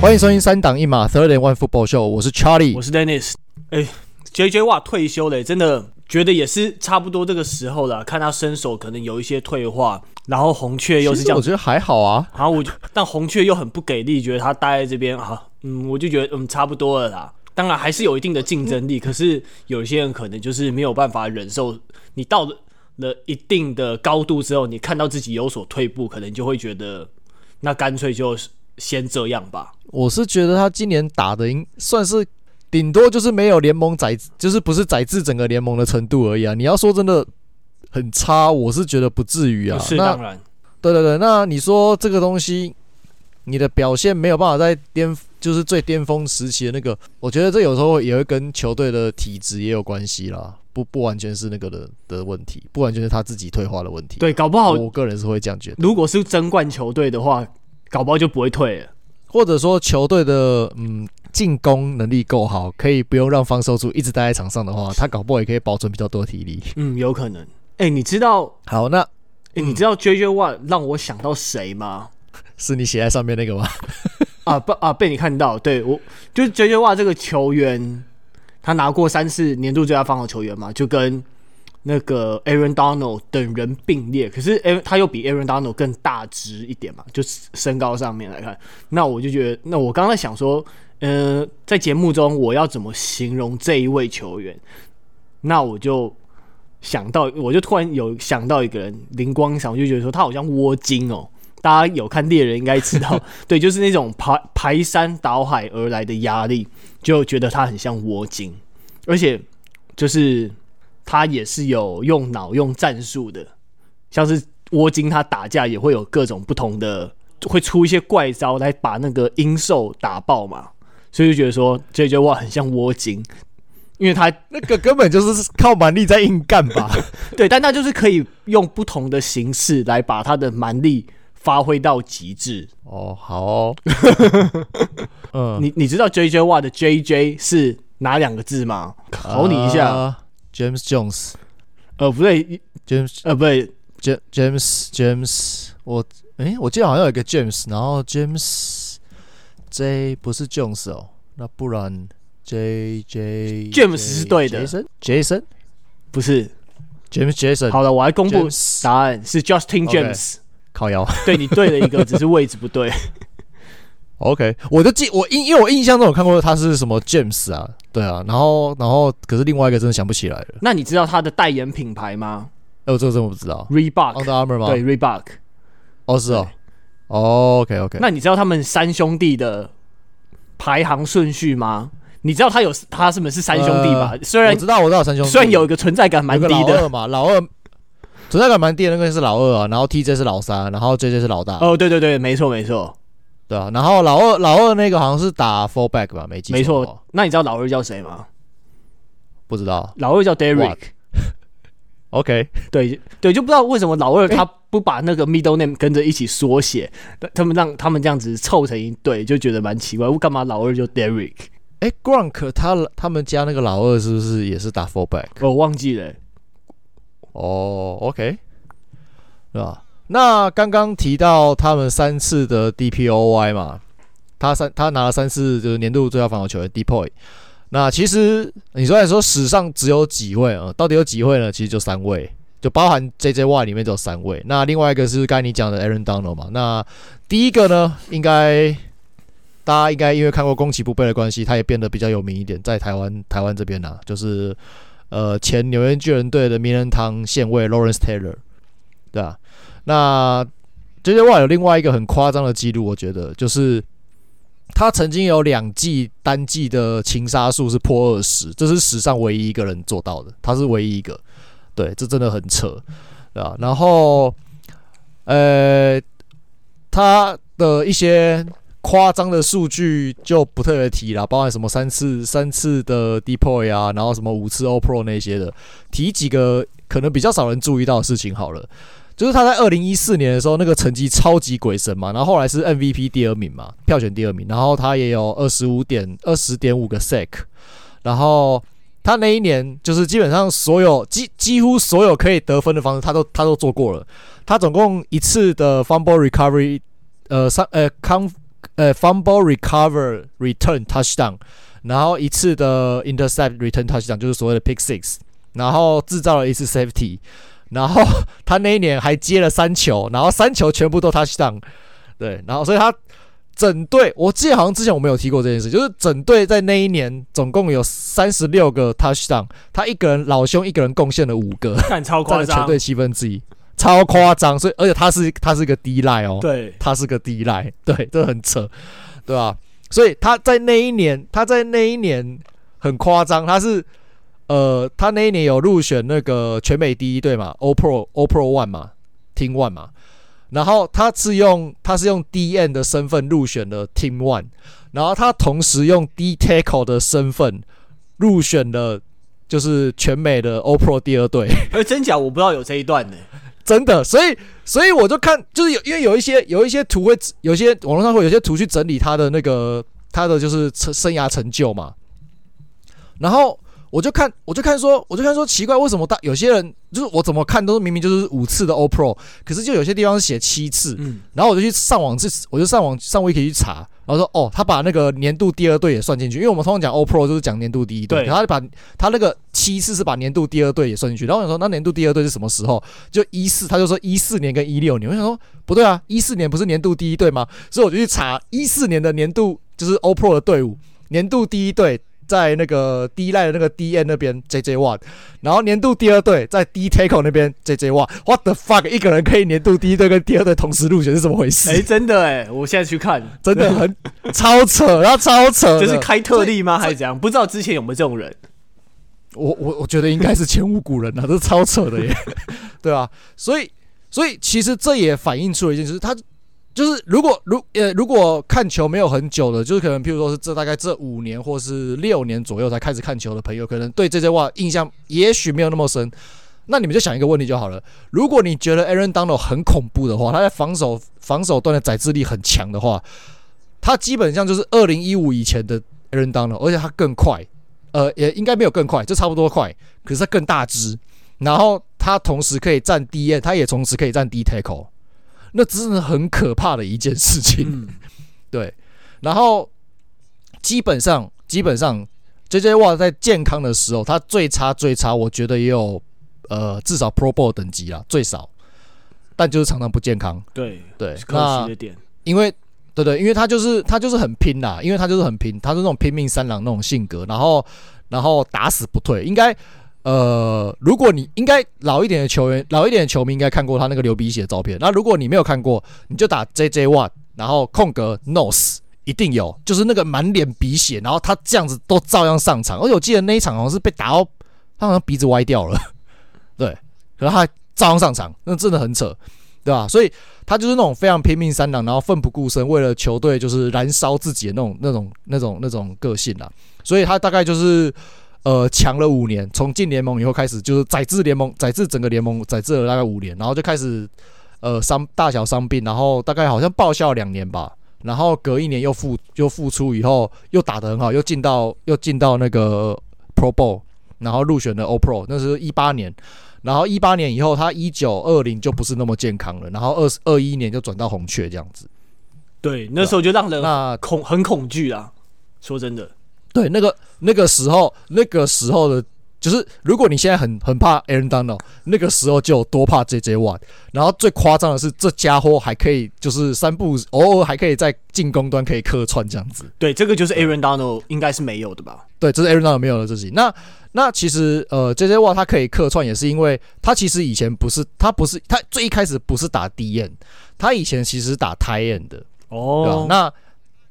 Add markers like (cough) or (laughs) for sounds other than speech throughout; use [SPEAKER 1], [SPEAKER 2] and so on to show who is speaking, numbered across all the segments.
[SPEAKER 1] 欢迎收听三档一码 Third and One Football Show，我是 Charlie，
[SPEAKER 2] 我是 Dennis。哎，JJ 哇退休了，真的觉得也是差不多这个时候了。看他身手可能有一些退化，然后红雀又是这样，
[SPEAKER 1] 我觉得还好啊。
[SPEAKER 2] 然后我就但红雀又很不给力，觉得他待在这边啊，嗯，我就觉得嗯差不多了啦。当然还是有一定的竞争力，可是有些人可能就是没有办法忍受。你到了一定的高度之后，你看到自己有所退步，可能就会觉得那干脆就先这样吧。
[SPEAKER 1] 我是觉得他今年打的应算是顶多就是没有联盟宰，就是不是宰制整个联盟的程度而已啊。你要说真的很差，我是觉得不至于啊。
[SPEAKER 2] 是当然，
[SPEAKER 1] 对对对，那你说这个东西，你的表现没有办法在巅，就是最巅峰时期的那个，我觉得这有时候也会跟球队的体质也有关系啦。不不完全是那个的的问题，不完全是他自己退化的问题。
[SPEAKER 2] 对，搞不好
[SPEAKER 1] 我个人是会这样觉得。
[SPEAKER 2] 如果是争冠球队的话，搞不好就不会退了。
[SPEAKER 1] 或者说球队的嗯进攻能力够好，可以不用让防守组一直待在场上的话，(laughs) 他搞不好也可以保存比较多体力。
[SPEAKER 2] 嗯，有可能。哎、欸，你知道？
[SPEAKER 1] 好，那哎、
[SPEAKER 2] 欸，你知道 JJ One 让我想到谁吗？(laughs)
[SPEAKER 1] 是你写在上面那个吗？(laughs)
[SPEAKER 2] 啊不啊，被你看到。对，我就是 JJ One 这个球员，他拿过三次年度最佳防守球员嘛，就跟。那个 Aaron Donald 等人并列，可是 Aaron 他又比 Aaron Donald 更大只一点嘛，就身高上面来看，那我就觉得，那我刚才想说，嗯、呃，在节目中我要怎么形容这一位球员？那我就想到，我就突然有想到一个人灵光一闪，我就觉得说他好像窝精哦，大家有看猎人应该知道，(laughs) 对，就是那种排排山倒海而来的压力，就觉得他很像窝精，而且就是。他也是有用脑、用战术的，像是窝金，他打架也会有各种不同的，会出一些怪招来把那个鹰兽打爆嘛。所以就觉得说，JJ Watt 很像窝金，因为他
[SPEAKER 1] 那个根本就是靠蛮力在硬干吧。(laughs)
[SPEAKER 2] 对，但他就是可以用不同的形式来把他的蛮力发挥到极致。
[SPEAKER 1] 哦，好哦。(laughs)
[SPEAKER 2] 嗯，你你知道 JJ Watt 的 JJ 是哪两个字吗？考你一下。Uh
[SPEAKER 1] James Jones，
[SPEAKER 2] 呃不对，James 呃不对
[SPEAKER 1] ，James James，我诶、欸，我记得好像有一个 James，然后 James J 不是 Jones 哦，那不然 J J
[SPEAKER 2] James 是对的
[SPEAKER 1] ，Jason Jason
[SPEAKER 2] 不是
[SPEAKER 1] James Jason，
[SPEAKER 2] 好了，我来公布答案是 Justin James.
[SPEAKER 1] 靠腰，
[SPEAKER 2] 对你对了一个，只是位置不对。
[SPEAKER 1] OK，我就记我印，因为我印象中有看过他是什么 James 啊，对啊，然后然后可是另外一个真的想不起来了。
[SPEAKER 2] 那你知道他的代言品牌吗？
[SPEAKER 1] 哎、欸，我这个真的不知道。
[SPEAKER 2] Reebok
[SPEAKER 1] Under Armour 吗？
[SPEAKER 2] 对，Reebok。
[SPEAKER 1] 哦，是哦。Oh, OK OK。
[SPEAKER 2] 那你知道他们三兄弟的排行顺序吗？你知道他有他是不是三兄弟吧？呃、虽然
[SPEAKER 1] 我知道，我知道三兄弟，
[SPEAKER 2] 虽然有一个存在感蛮低的
[SPEAKER 1] 老二嘛，老二存在感蛮低的那个是老二啊，然后 TJ 是老三，然后 JJ 是老大。
[SPEAKER 2] 哦，对对对，没错没错。
[SPEAKER 1] 对啊，然后老二老二那个好像是打 fullback 吧，没记错。没错，
[SPEAKER 2] 那你知道老二叫谁吗？
[SPEAKER 1] 不知道，
[SPEAKER 2] 老二叫 Derek。(laughs)
[SPEAKER 1] OK，
[SPEAKER 2] 对对，就不知道为什么老二他不把那个 middle name 跟着一起缩写，他们让他们这样子凑成一对，就觉得蛮奇怪。我干嘛老二就 Derek？
[SPEAKER 1] 哎，Gronk 他他们家那个老二是不是也是打 fullback？
[SPEAKER 2] 我忘记了。
[SPEAKER 1] 哦，OK，对吧？那刚刚提到他们三次的 DPOY 嘛，他三他拿了三次就是年度最佳防守球员 DPOY。那其实你说来说史上只有几位啊？到底有几位呢？其实就三位，就包含 JJY 里面只有三位。那另外一个是刚才你讲的 Aaron Donald 嘛。那第一个呢，应该大家应该因为看过攻其不备的关系，他也变得比较有名一点，在台湾台湾这边呢、就是呃前纽约巨人队的名人堂线位 Lawrence Taylor，对吧？那 JJY 有另外一个很夸张的记录，我觉得就是他曾经有两季单季的情杀数是破二十，这是史上唯一一个人做到的，他是唯一一个，对，这真的很扯，对吧？然后，呃，他的一些夸张的数据就不特别提了，包含什么三次三次的 depoy 啊，然后什么五次 o pro 那些的，提几个可能比较少人注意到的事情好了。就是他在二零一四年的时候，那个成绩超级鬼神嘛，然后后来是 MVP 第二名嘛，票选第二名，然后他也有二十五点二十点五个 sack，然后他那一年就是基本上所有几几乎所有可以得分的方式，他都他都做过了。他总共一次的 fumble recovery，呃三呃 con 呃 fumble recover return touchdown，然后一次的 intercept return touchdown 就是所谓的 pick six，然后制造了一次 safety，然后 (laughs) 他那一年还接了三球，然后三球全部都 touchdown，对，然后所以他。整队，我记得好像之前我没有提过这件事，就是整队在那一年总共有三十六个 touchdown，他一个人老兄一个人贡献了五个，
[SPEAKER 2] 干 (laughs) 超夸张，
[SPEAKER 1] 全队七分之一，超夸张。所以而且他是他是一个 D line 哦，
[SPEAKER 2] 对，
[SPEAKER 1] 他是个 D line，对，这很扯，对吧？所以他在那一年，他在那一年很夸张，他是呃，他那一年有入选那个全美第一队嘛 Pro All Pro One 嘛，Team One 嘛。然后他是用他是用 DN 的身份入选了 Team One，然后他同时用 D Tackle 的身份入选了就是全美的 Pro 第二队。
[SPEAKER 2] 哎，真假我不知道有这一段呢，(laughs)
[SPEAKER 1] 真的，所以所以我就看就是有因为有一些有一些图会有些网络上会有些图去整理他的那个他的就是成生涯成就嘛，然后。我就看，我就看说，我就看说奇怪，为什么大有些人就是我怎么看都是明明就是五次的 All Pro，可是就有些地方是写七次，嗯，然后我就去上网，我就上网上 Wiki 去查，然后说哦，他把那个年度第二队也算进去，因为我们通常讲 All Pro 就是讲年度第一队，然后他把他那个七次是把年度第二队也算进去，然后我想说那年度第二队是什么时候？就一四，他就说一四年跟一六年，我想说不对啊，一四年不是年度第一队吗？所以我就去查一四年的年度就是 All Pro 的队伍，年度第一队。在那个 D line 的那个 DN 那边 JJ Watt，然后年度第二队在 D tackle 那边 JJ Watt，What the fuck？一个人可以年度第一队跟第二队同时入选是怎么回事？
[SPEAKER 2] 哎、欸，真的哎，我现在去看，
[SPEAKER 1] 真的很 (laughs) 超扯，然后超扯，
[SPEAKER 2] 就是开特例吗？还是怎样？不知道之前有没有这种人？
[SPEAKER 1] 我我我觉得应该是前无古人啊，这是超扯的耶，(laughs) 对啊，所以所以其实这也反映出了一件事，他。就是如果如呃如果看球没有很久的，就是可能譬如说是这大概这五年或是六年左右才开始看球的朋友，可能对这些话印象也许没有那么深。那你们就想一个问题就好了：如果你觉得 Aaron Donald 很恐怖的话，他在防守防守端的载制力很强的话，他基本上就是二零一五以前的 Aaron Donald，而且他更快，呃，也应该没有更快，就差不多快，可是他更大只，然后他同时可以站 DN，他也同时可以站 D tackle。那真的很可怕的一件事情，嗯、(laughs) 对。然后基本上，基本上，JJ Watt 在健康的时候，他最差最差，我觉得也有呃至少 Pro Bowl 等级啦，最少。但就是常常不健康。
[SPEAKER 2] 对
[SPEAKER 1] 对，
[SPEAKER 2] 可惜的点。
[SPEAKER 1] 因为对对，因为他就是他就是很拼啦，因为他就是很拼，他是那种拼命三郎那种性格，然后然后打死不退，应该。呃，如果你应该老一点的球员，老一点的球迷应该看过他那个流鼻血的照片。那如果你没有看过，你就打 JJ One，然后空格 Nose，一定有，就是那个满脸鼻血，然后他这样子都照样上场。而且我记得那一场好像是被打到他好像鼻子歪掉了，(laughs) 对，可是他照样上场，那真的很扯，对吧？所以他就是那种非常拼命三郎，然后奋不顾身，为了球队就是燃烧自己的那种、那种、那种、那种个性啦。所以他大概就是。呃，强了五年，从进联盟以后开始，就是宰制联盟，宰制整个联盟，宰制了大概五年，然后就开始呃伤大小伤病，然后大概好像报销两年吧，然后隔一年又复又复出以后又打得很好，又进到又进到那个 Pro Bowl，然后入选了 All Pro，那是一八年，然后一八年以后他一九二零就不是那么健康了，然后二二一年就转到红雀这样子，
[SPEAKER 2] 对，那时候就让人那恐很恐惧啊，说真的。
[SPEAKER 1] 对，那个那个时候，那个时候的，就是如果你现在很很怕 Aaron Donald，那个时候就有多怕 JJ Watt。然后最夸张的是，这家伙还可以，就是三步偶尔还可以在进攻端可以客串这样子。
[SPEAKER 2] 对，这个就是 Aaron Donald 应该是没有的吧？
[SPEAKER 1] 对，这是 Aaron Donald 没有的自己。那那其实呃，JJ Watt 他可以客串，也是因为他其实以前不是，他不是，他最一开始不是打 DN，他以前其实打 tight end 的哦。那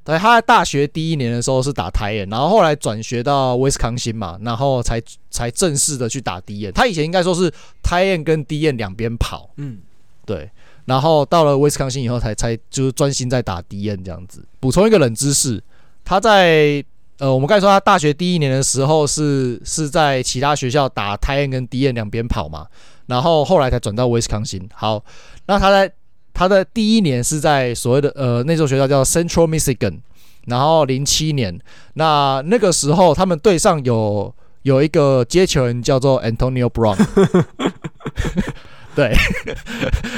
[SPEAKER 1] 对，他在大学第一年的时候是打 tight end，然后后来转学到威斯康星嘛，然后才才正式的去打 DN。他以前应该说是 tight end 跟 DN 两边跑，嗯，对。然后到了威斯康星以后才，才才就是专心在打 DN 这样子。补充一个冷知识，他在呃，我们刚才说他大学第一年的时候是是在其他学校打 tight end 跟 DN 两边跑嘛，然后后来才转到威斯康星。好，那他在。他的第一年是在所谓的呃那所学校叫 Central Michigan，然后零七年，那那个时候他们队上有有一个接球人叫做 Antonio Brown，(laughs) (laughs) 对，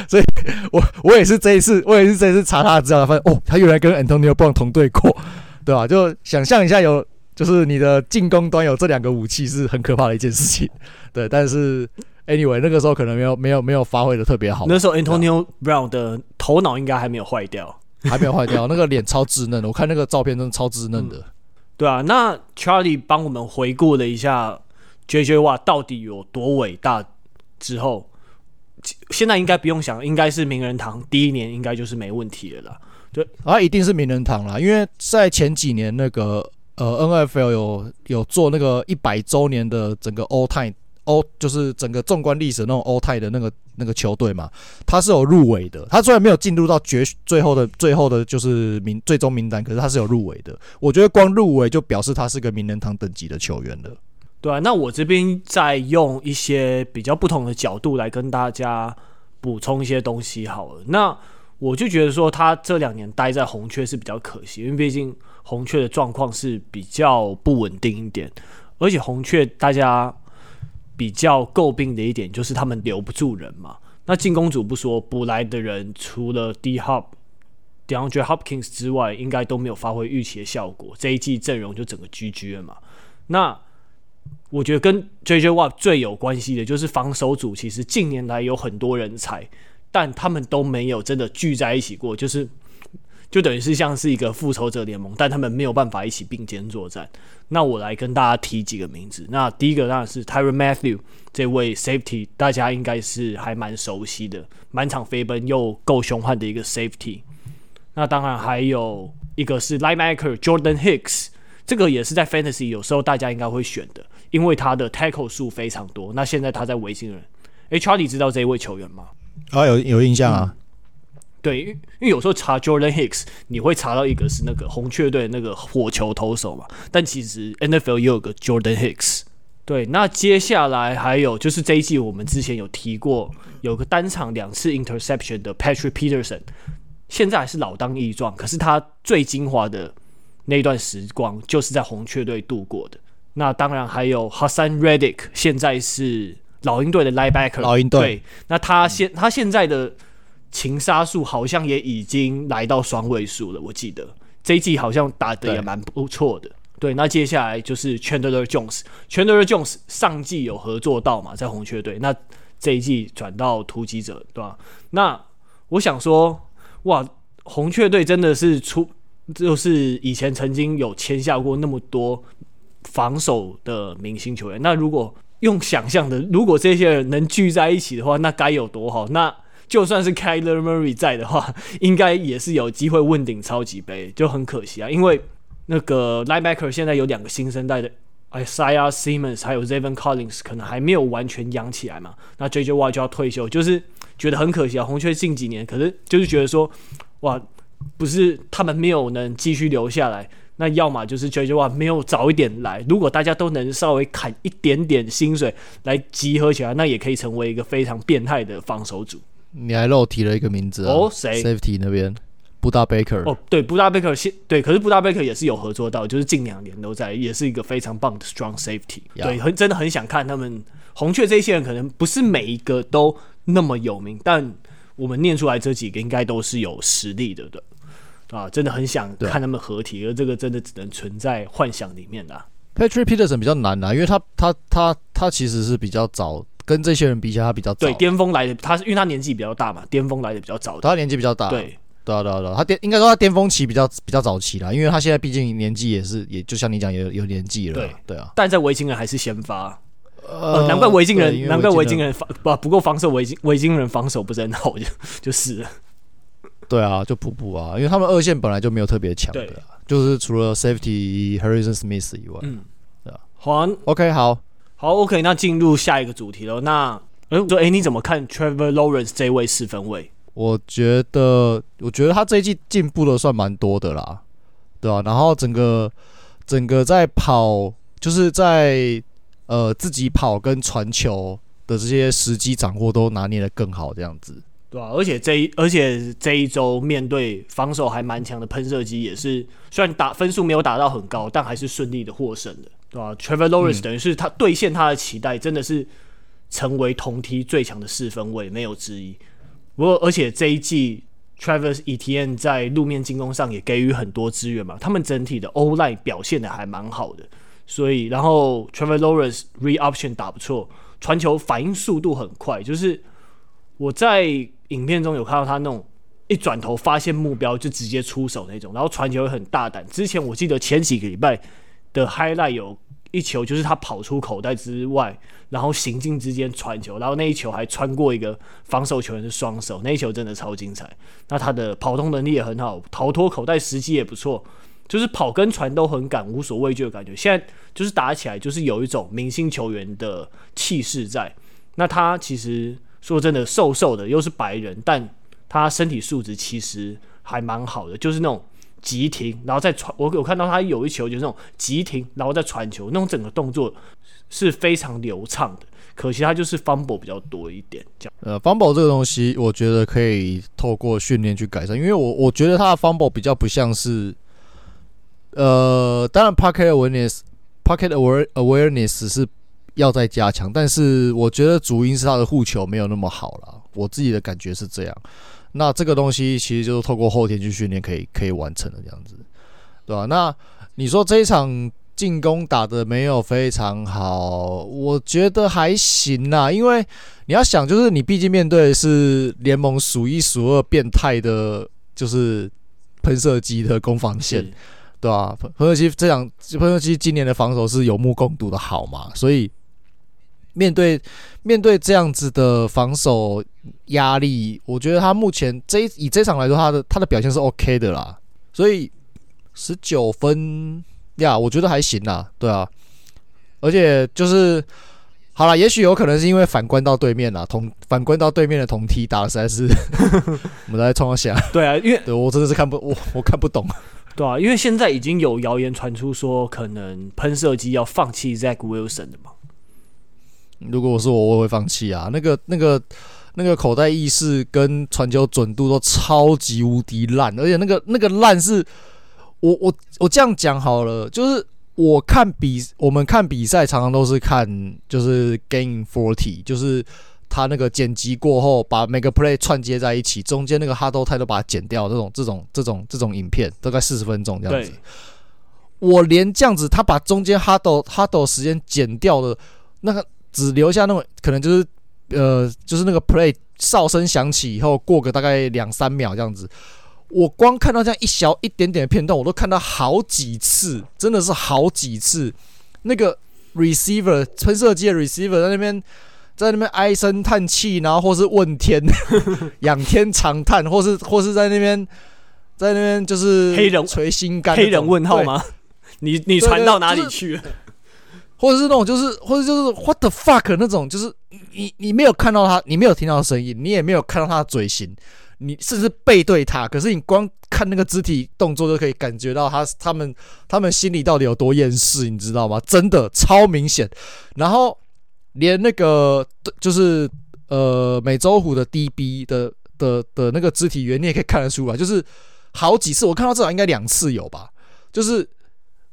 [SPEAKER 1] 所以我我也是这一次，我也是这一次查他的资料，发现哦，他原来跟 Antonio Brown 同队过，对吧？就想象一下有，就是你的进攻端有这两个武器是很可怕的一件事情，对。但是 Anyway，那个时候可能没有没有没有发挥的特别好。
[SPEAKER 2] 那时候 Antonio Brown 的头脑应该还没有坏掉，(laughs)
[SPEAKER 1] 还没有坏掉，那个脸超稚嫩的，我看那个照片真的超稚嫩的。嗯
[SPEAKER 2] 对啊，那 Charlie 帮我们回顾了一下 JJ Watt 到底有多伟大之后，现在应该不用想，应该是名人堂第一年应该就是没问题了啦。对，
[SPEAKER 1] 啊，一定是名人堂啦，因为在前几年那个呃 NFL 有有做那个一百周年的整个 All Time。欧就是整个纵观历史那种欧泰的那个那个球队嘛，他是有入围的。他虽然没有进入到决最后的最后的就是名最终名单，可是他是有入围的。我觉得光入围就表示他是个名人堂等级的球员了。
[SPEAKER 2] 对啊，那我这边再用一些比较不同的角度来跟大家补充一些东西好了。那我就觉得说他这两年待在红雀是比较可惜，因为毕竟红雀的状况是比较不稳定一点，而且红雀大家。比较诟病的一点就是他们留不住人嘛。那进攻组不说，补来的人除了 D Hop、DeAndre Hopkins 之外，应该都没有发挥预期的效果。这一季阵容就整个 GG 了嘛。那我觉得跟 JJ Watt 最有关系的就是防守组，其实近年来有很多人才，但他们都没有真的聚在一起过，就是。就等于是像是一个复仇者联盟，但他们没有办法一起并肩作战。那我来跟大家提几个名字。那第一个当然是 Tyron Matthew 这位 Safety，大家应该是还蛮熟悉的，满场飞奔又够凶悍的一个 Safety。那当然还有一个是 Linebacker Jordan Hicks，这个也是在 Fantasy 有时候大家应该会选的，因为他的 Tackle 数非常多。那现在他在维京人，诶，Charlie 知道这一位球员吗？
[SPEAKER 1] 啊，有有印象啊。
[SPEAKER 2] 对，因为有时候查 Jordan Hicks，你会查到一个是那个红雀队那个火球投手嘛，但其实 NFL 也有个 Jordan Hicks。对，那接下来还有就是这一季我们之前有提过，有个单场两次 interception 的 Patrick Peterson，现在还是老当益壮，可是他最精华的那段时光就是在红雀队度过的。那当然还有 Hassan Reddick，现在是老鹰队的 linebacker。
[SPEAKER 1] 老鹰队。
[SPEAKER 2] 对，那他现他现在的。情杀数好像也已经来到双位数了，我记得这一季好像打的也蛮不错的。对，对，那接下来就是 Chandler Jones，Chandler Jones 上季有合作到嘛，在红雀队，那这一季转到突击者，对吧？那我想说，哇，红雀队真的是出，就是以前曾经有签下过那么多防守的明星球员。那如果用想象的，如果这些人能聚在一起的话，那该有多好？那就算是 Kyler Murray 在的话，应该也是有机会问鼎超级杯，就很可惜啊。因为那个 Linebacker 现在有两个新生代的 Isaiah Simmons 还有 Zaven Collins，可能还没有完全养起来嘛。那 JJ Y 就要退休，就是觉得很可惜啊。红雀近几年可是就是觉得说，哇，不是他们没有能继续留下来，那要么就是 JJ Y 没有早一点来。如果大家都能稍微砍一点点薪水来集合起来，那也可以成为一个非常变态的防守组。
[SPEAKER 1] 你还漏提了一个名字哦，谁？Safety 那边，布达贝克。
[SPEAKER 2] 哦，对，布达贝克现对，可是布达贝克也是有合作到，就是近两年都在，也是一个非常棒的 Strong Safety。对，很真的很想看他们红雀这些人，可能不是每一个都那么有名，但我们念出来这几个应该都是有实力的的啊，真的很想看他们合体，而这个真的只能存在幻想里面的、啊。
[SPEAKER 1] Patrick Peterson 比较难啊，因为他他他他其实是比较早。跟这些人比起来，他比较早。
[SPEAKER 2] 对，巅峰来的，他是因为他年纪比较大嘛，巅峰来的比较早。
[SPEAKER 1] 他年纪比较大。
[SPEAKER 2] 对，
[SPEAKER 1] 对啊，对啊，对啊，他巅应该说他巅峰期比较比较早期啦，因为他现在毕竟年纪也是，也就像你讲，有有年纪了。对，对啊。
[SPEAKER 2] 但在维京人还是先发，呃，难怪维京人，难怪维京人防不不够防守，维京维京人防守不是很好，(laughs) 就就是了。
[SPEAKER 1] 对啊，就普普啊，因为他们二线本来就没有特别强的，就是除了 Safety Harrison Smith 以外，嗯，对啊。
[SPEAKER 2] 好
[SPEAKER 1] ，OK，好。
[SPEAKER 2] 好，OK，那进入下一个主题了。那，哎，说，哎，你怎么看 Trevor Lawrence 这位四分卫？
[SPEAKER 1] 我觉得，我觉得他这一季进步的算蛮多的啦，对吧、啊？然后整个，整个在跑，就是在呃自己跑跟传球的这些时机掌握都拿捏的更好，这样子，
[SPEAKER 2] 对吧、啊？而且这一，而且这一周面对防守还蛮强的喷射机，也是虽然打分数没有打到很高，但还是顺利的获胜的。对吧、啊、Trevor Lawrence 等于是他兑现他的期待，真的是成为同梯最强的四分卫，没有之一。不过，而且这一季 Travis Etienne 在路面进攻上也给予很多资源嘛，他们整体的 O-line 表现的还蛮好的。所以，然后 Trevor Lawrence read option 打不错，传球反应速度很快。就是我在影片中有看到他那种一转头发现目标就直接出手那种，然后传球也很大胆。之前我记得前几个礼拜的 highlight 有一球，就是他跑出口袋之外，然后行进之间传球，然后那一球还穿过一个防守球员的双手，那一球真的超精彩。那他的跑动能力也很好，逃脱口袋时机也不错。就是跑跟传都很敢，无所畏惧的感觉。现在就是打起来，就是有一种明星球员的气势在。那他其实说真的，瘦瘦的，又是白人，但他身体素质其实还蛮好的。就是那种急停，然后再传。我有看到他有一球，就是那种急停，然后再传球，那种整个动作是非常流畅的。可惜他就是 fumble 比较多一点。这样，
[SPEAKER 1] 呃，fumble 这个东西，我觉得可以透过训练去改善，因为我我觉得他的 fumble 比较不像是。呃，当然，pocket awareness，pocket aware awareness 是要再加强，但是我觉得主因是他的护球没有那么好了。我自己的感觉是这样。那这个东西其实就是透过后天去训练可以可以完成的这样子，对吧？那你说这一场进攻打的没有非常好，我觉得还行啦，因为你要想，就是你毕竟面对的是联盟数一数二变态的，就是喷射机的攻防线。对啊，喷射机这样，喷射机今年的防守是有目共睹的好嘛，所以面对面对这样子的防守压力，我觉得他目前这以这场来说，他的他的表现是 OK 的啦，所以十九分呀，我觉得还行啦，对啊，而且就是好了，也许有可能是因为反观到对面啦，同反观到对面的同踢打的实在是，(laughs) 我们来冲一下，
[SPEAKER 2] 对啊，因为
[SPEAKER 1] 对我真的是看不我我看不懂。
[SPEAKER 2] 对啊，因为现在已经有谣言传出说，可能喷射机要放弃 Zach Wilson 的嘛。
[SPEAKER 1] 如果我是我，我会放弃啊。那个、那个、那个口袋意识跟传球准度都超级无敌烂，而且那个、那个烂是，我、我、我这样讲好了，就是我看比我们看比赛常常都是看就是 Game Forty，就是。他那个剪辑过后，把每个 play 串接在一起，中间那个 huddle time 都把它剪掉。这种、这种、这种、这种影片，大概四十分钟这样子。我连这样子，他把中间 huddle huddle 时间剪掉的，那个只留下那种可能就是呃，就是那个 play 哨声响起以后，过个大概两三秒这样子。我光看到这样一小一点点的片段，我都看到好几次，真的是好几次。那个 receiver 喷射机的 receiver 在那边。在那边唉声叹气，然后或是问天，(laughs) 仰天长叹，或是或是在那边，在那边就是黑人捶心肝，
[SPEAKER 2] 黑人问号吗？你你传到哪里去了？
[SPEAKER 1] 或者是那种就是，或者就是 what the fuck 那种，就是你你没有看到他，你没有听到声音，你也没有看到他的嘴型，你甚至背对他，可是你光看那个肢体动作就可以感觉到他他们他们心里到底有多厌世，你知道吗？真的超明显，然后。连那个就是呃美洲虎的 DB 的的的那个肢体语言，你也可以看得出来，就是好几次我看到至少应该两次有吧，就是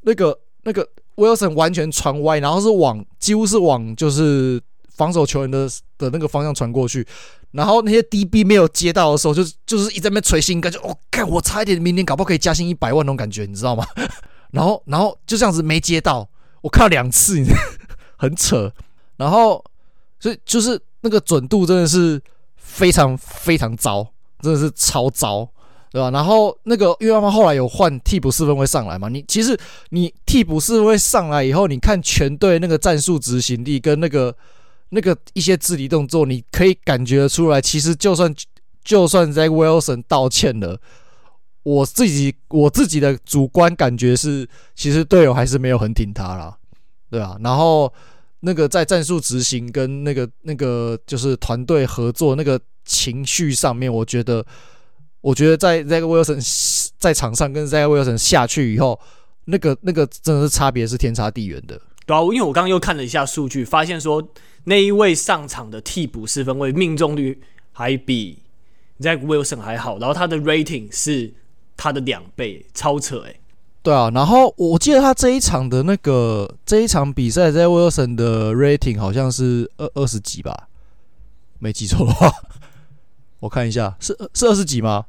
[SPEAKER 1] 那个那个 Wilson 完全传歪，然后是往几乎是往就是防守球员的的那个方向传过去，然后那些 DB 没有接到的时候，就就是一直在那边捶心肝，就哦，干我差一点明年搞不好可以加薪一百万那种感觉，你知道吗？(laughs) 然后然后就这样子没接到，我看了两次，(laughs) 很扯。然后，所以就是那个准度真的是非常非常糟，真的是超糟，对吧？然后那个因为他们后来有换替补四分会上来嘛，你其实你替补四分会上来以后，你看全队那个战术执行力跟那个那个一些肢体动作，你可以感觉得出来，其实就算就算 Zach Wilson 道歉了，我自己我自己的主观感觉是，其实队友还是没有很挺他啦，对吧？然后。那个在战术执行跟那个那个就是团队合作那个情绪上面，我觉得，我觉得在 Zach Wilson 在场上跟 Zach Wilson 下去以后，那个那个真的是差别是天差地远的。
[SPEAKER 2] 对啊，因为我刚刚又看了一下数据，发现说那一位上场的替补四分位命中率还比 Zach Wilson 还好，然后他的 rating 是他的两倍，超扯诶、欸。
[SPEAKER 1] 对啊，然后我记得他这一场的那个这一场比赛在 Wilson 的 rating 好像是二二十几吧，没记错的话，我看一下是是二十几吗？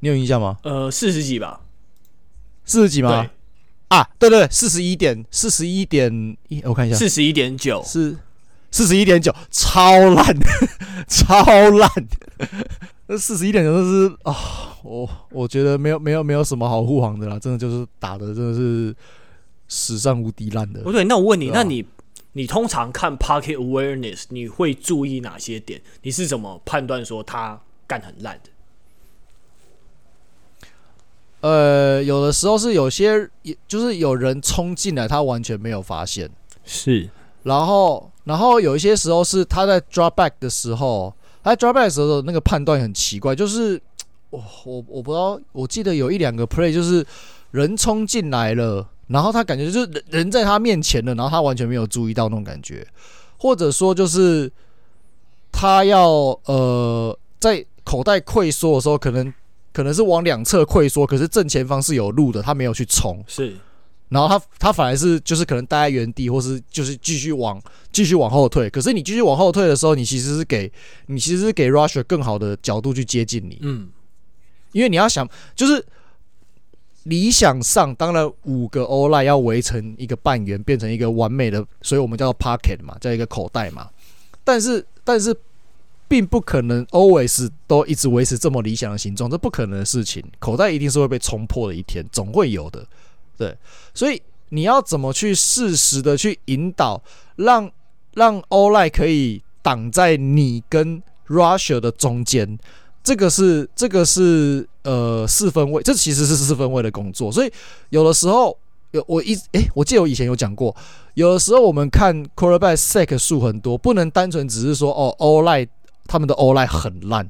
[SPEAKER 1] 你有印象吗？
[SPEAKER 2] 呃，四十几吧，
[SPEAKER 1] 四十几吗？对啊，对对，四十一点四十一点一，我看一下，
[SPEAKER 2] 四十一点九
[SPEAKER 1] 是四十一点九，超烂，(laughs) 超烂。那四十一点九是啊，我我觉得没有没有没有什么好护航的啦，真的就是打的真的是史上无敌烂的。
[SPEAKER 2] 不对，那我问你，啊、那你你通常看 pocket awareness，你会注意哪些点？你是怎么判断说他干很烂的？
[SPEAKER 1] 呃，有的时候是有些，就是有人冲进来，他完全没有发现，
[SPEAKER 2] 是。
[SPEAKER 1] 然后，然后有一些时候是他在 drop back 的时候。他 drawback 的时候，那个判断很奇怪，就是我我我不知道，我记得有一两个 play 就是人冲进来了，然后他感觉就是人人在他面前了，然后他完全没有注意到那种感觉，或者说就是他要呃在口袋溃缩的时候，可能可能是往两侧溃缩，可是正前方是有路的，他没有去冲，
[SPEAKER 2] 是。
[SPEAKER 1] 然后他他反而是就是可能待在原地，或是就是继续往继续往后退。可是你继续往后退的时候，你其实是给你其实是给 Russia 更好的角度去接近你。嗯，因为你要想，就是理想上，当然五个 O-line 要围成一个半圆，变成一个完美的，所以我们叫做 pocket 嘛，叫一个口袋嘛。但是但是并不可能 always 都一直维持这么理想的形状，这不可能的事情。口袋一定是会被冲破的一天，总会有的。对，所以你要怎么去适时的去引导，让让 Oli 可以挡在你跟 Russia 的中间，这个是这个是呃四分卫，这其实是四分卫的工作。所以有的时候有我一诶、我记得我以前有讲过，有的时候我们看 Quarterback sack 数很多，不能单纯只是说哦 O-line 他们的 O-line 很烂。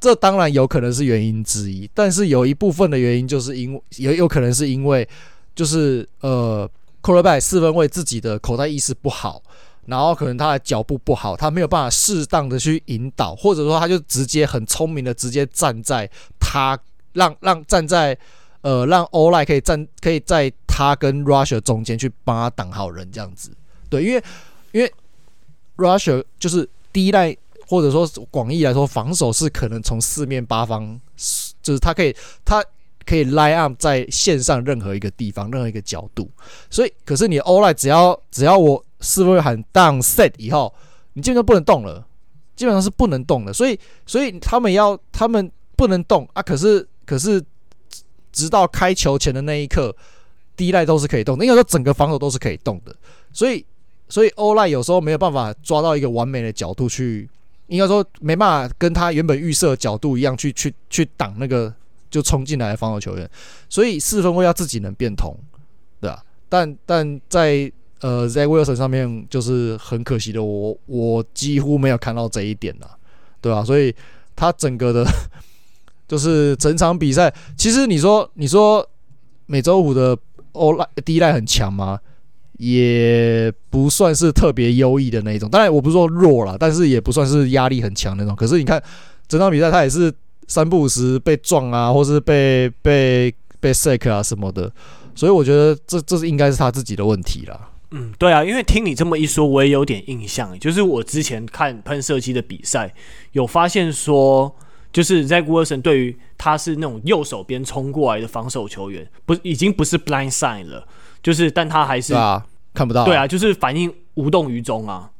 [SPEAKER 1] 这当然有可能是原因之一，但是有一部分的原因就是因为也有可能是因为。就是呃，quarterback 四分卫自己的口袋意识不好，然后可能他的脚步不好，他没有办法适当的去引导，或者说他就直接很聪明的直接站在他让让站在呃让 o l i 可以站可以在他跟 Rusher 中间去帮他挡好人这样子，对，因为因为 Rusher 就是第一代或者说广义来说防守是可能从四面八方，就是他可以他。可以 line up 在线上任何一个地方，任何一个角度。所以，可是你 O-line 只要只要我四分卫喊 down set 以后，你基本上不能动了，基本上是不能动的。所以，所以他们要他们不能动啊。可是，可是直到开球前的那一刻，第一代都是可以动的。应该说，整个防守都是可以动的。所以，所以 O-line 有时候没有办法抓到一个完美的角度去，应该说没办法跟他原本预设角度一样去去去挡那个。就冲进来的防守球员，所以四分卫要自己能变通，对啊，但但在呃在 Wilson 上面就是很可惜的，我我几乎没有看到这一点呐，对吧、啊？所以他整个的，(laughs) 就是整场比赛，其实你说你说美洲虎的 O-line 第一代很强吗？也不算是特别优异的那一种，当然我不是说弱了，但是也不算是压力很强那种。可是你看整场比赛，他也是。三不五时被撞啊，或是被被被 sack 啊什么的，所以我觉得这这是应该是他自己的问题啦。
[SPEAKER 2] 嗯，对啊，因为听你这么一说，我也有点印象，就是我之前看喷射机的比赛，有发现说，就是 Zach Wilson 对于他是那种右手边冲过来的防守球员，不已经不是 blind side 了，就是但他还是
[SPEAKER 1] 啊看不到，
[SPEAKER 2] 对啊，就是反应无动于衷啊。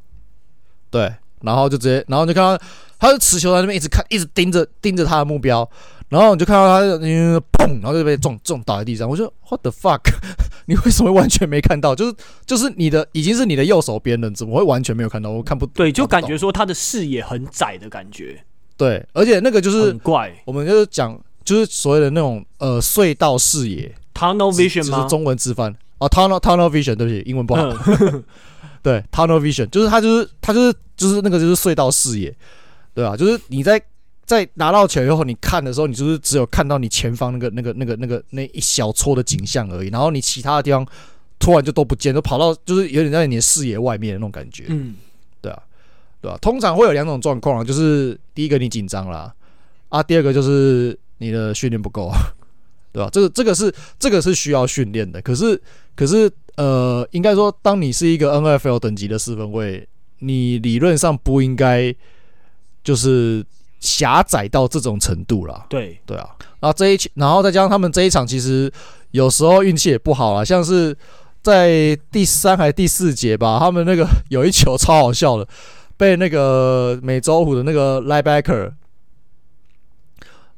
[SPEAKER 1] 对，然后就直接，然后就看到。他就持球在那边一直看，一直盯着盯着他的目标，然后你就看到他嗯砰，然后就被撞撞倒在地上。我说 What the fuck？(laughs) 你为什么会完全没看到？就是就是你的已经是你的右手边了，怎么会完全没有看到？我看不
[SPEAKER 2] 对，就感觉说他的视野很窄的感觉。
[SPEAKER 1] 对，而且那个就是
[SPEAKER 2] 很怪。
[SPEAKER 1] 我们就是讲就是所谓的那种呃隧道视野
[SPEAKER 2] （tunnel vision） 吗？
[SPEAKER 1] 就是中文直翻哦，tunnel tunnel vision，对不起，英文不好。(laughs) 对，tunnel vision 就是他就是他就是就是那个就是隧道视野。对啊，就是你在在拿到球以后，你看的时候，你就是只有看到你前方那个那个那个那个那一小撮的景象而已，然后你其他的地方突然就都不见，都跑到就是有点在你的视野外面的那种感觉。嗯，对啊，对啊，通常会有两种状况啊，就是第一个你紧张啦，啊，第二个就是你的训练不够啊。(laughs) 对吧？这个这个是这个是需要训练的。可是可是呃，应该说，当你是一个 NFL 等级的四分卫，你理论上不应该就是狭窄到这种程度啦。
[SPEAKER 2] 对
[SPEAKER 1] 对啊，然后这一然后再加上他们这一场，其实有时候运气也不好啊，像是在第三还是第四节吧，他们那个有一球超好笑的，被那个美洲虎的那个 linebacker。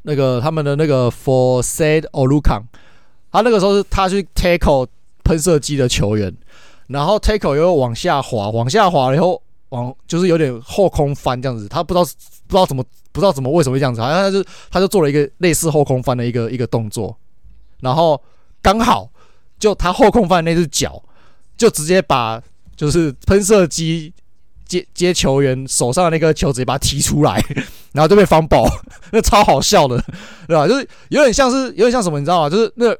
[SPEAKER 1] 那个他们的那个 Fournette Oluokun，他那个时候是他去 tackle 喷射机的球员，然后 tackle 又往下滑，往下滑了以后往就是有点后空翻这样子，他不知道不知道怎么不知道怎么为什么会这样子，好像他就他就做了一个类似后空翻的一个一个动作，然后刚好就他后空翻的那只脚就直接把就是喷射机。接接球员手上的那个球，直接把它踢出来，然后就被 fumble，那超好笑的，对吧？就是有点像是有点像什么，你知道吗？就是那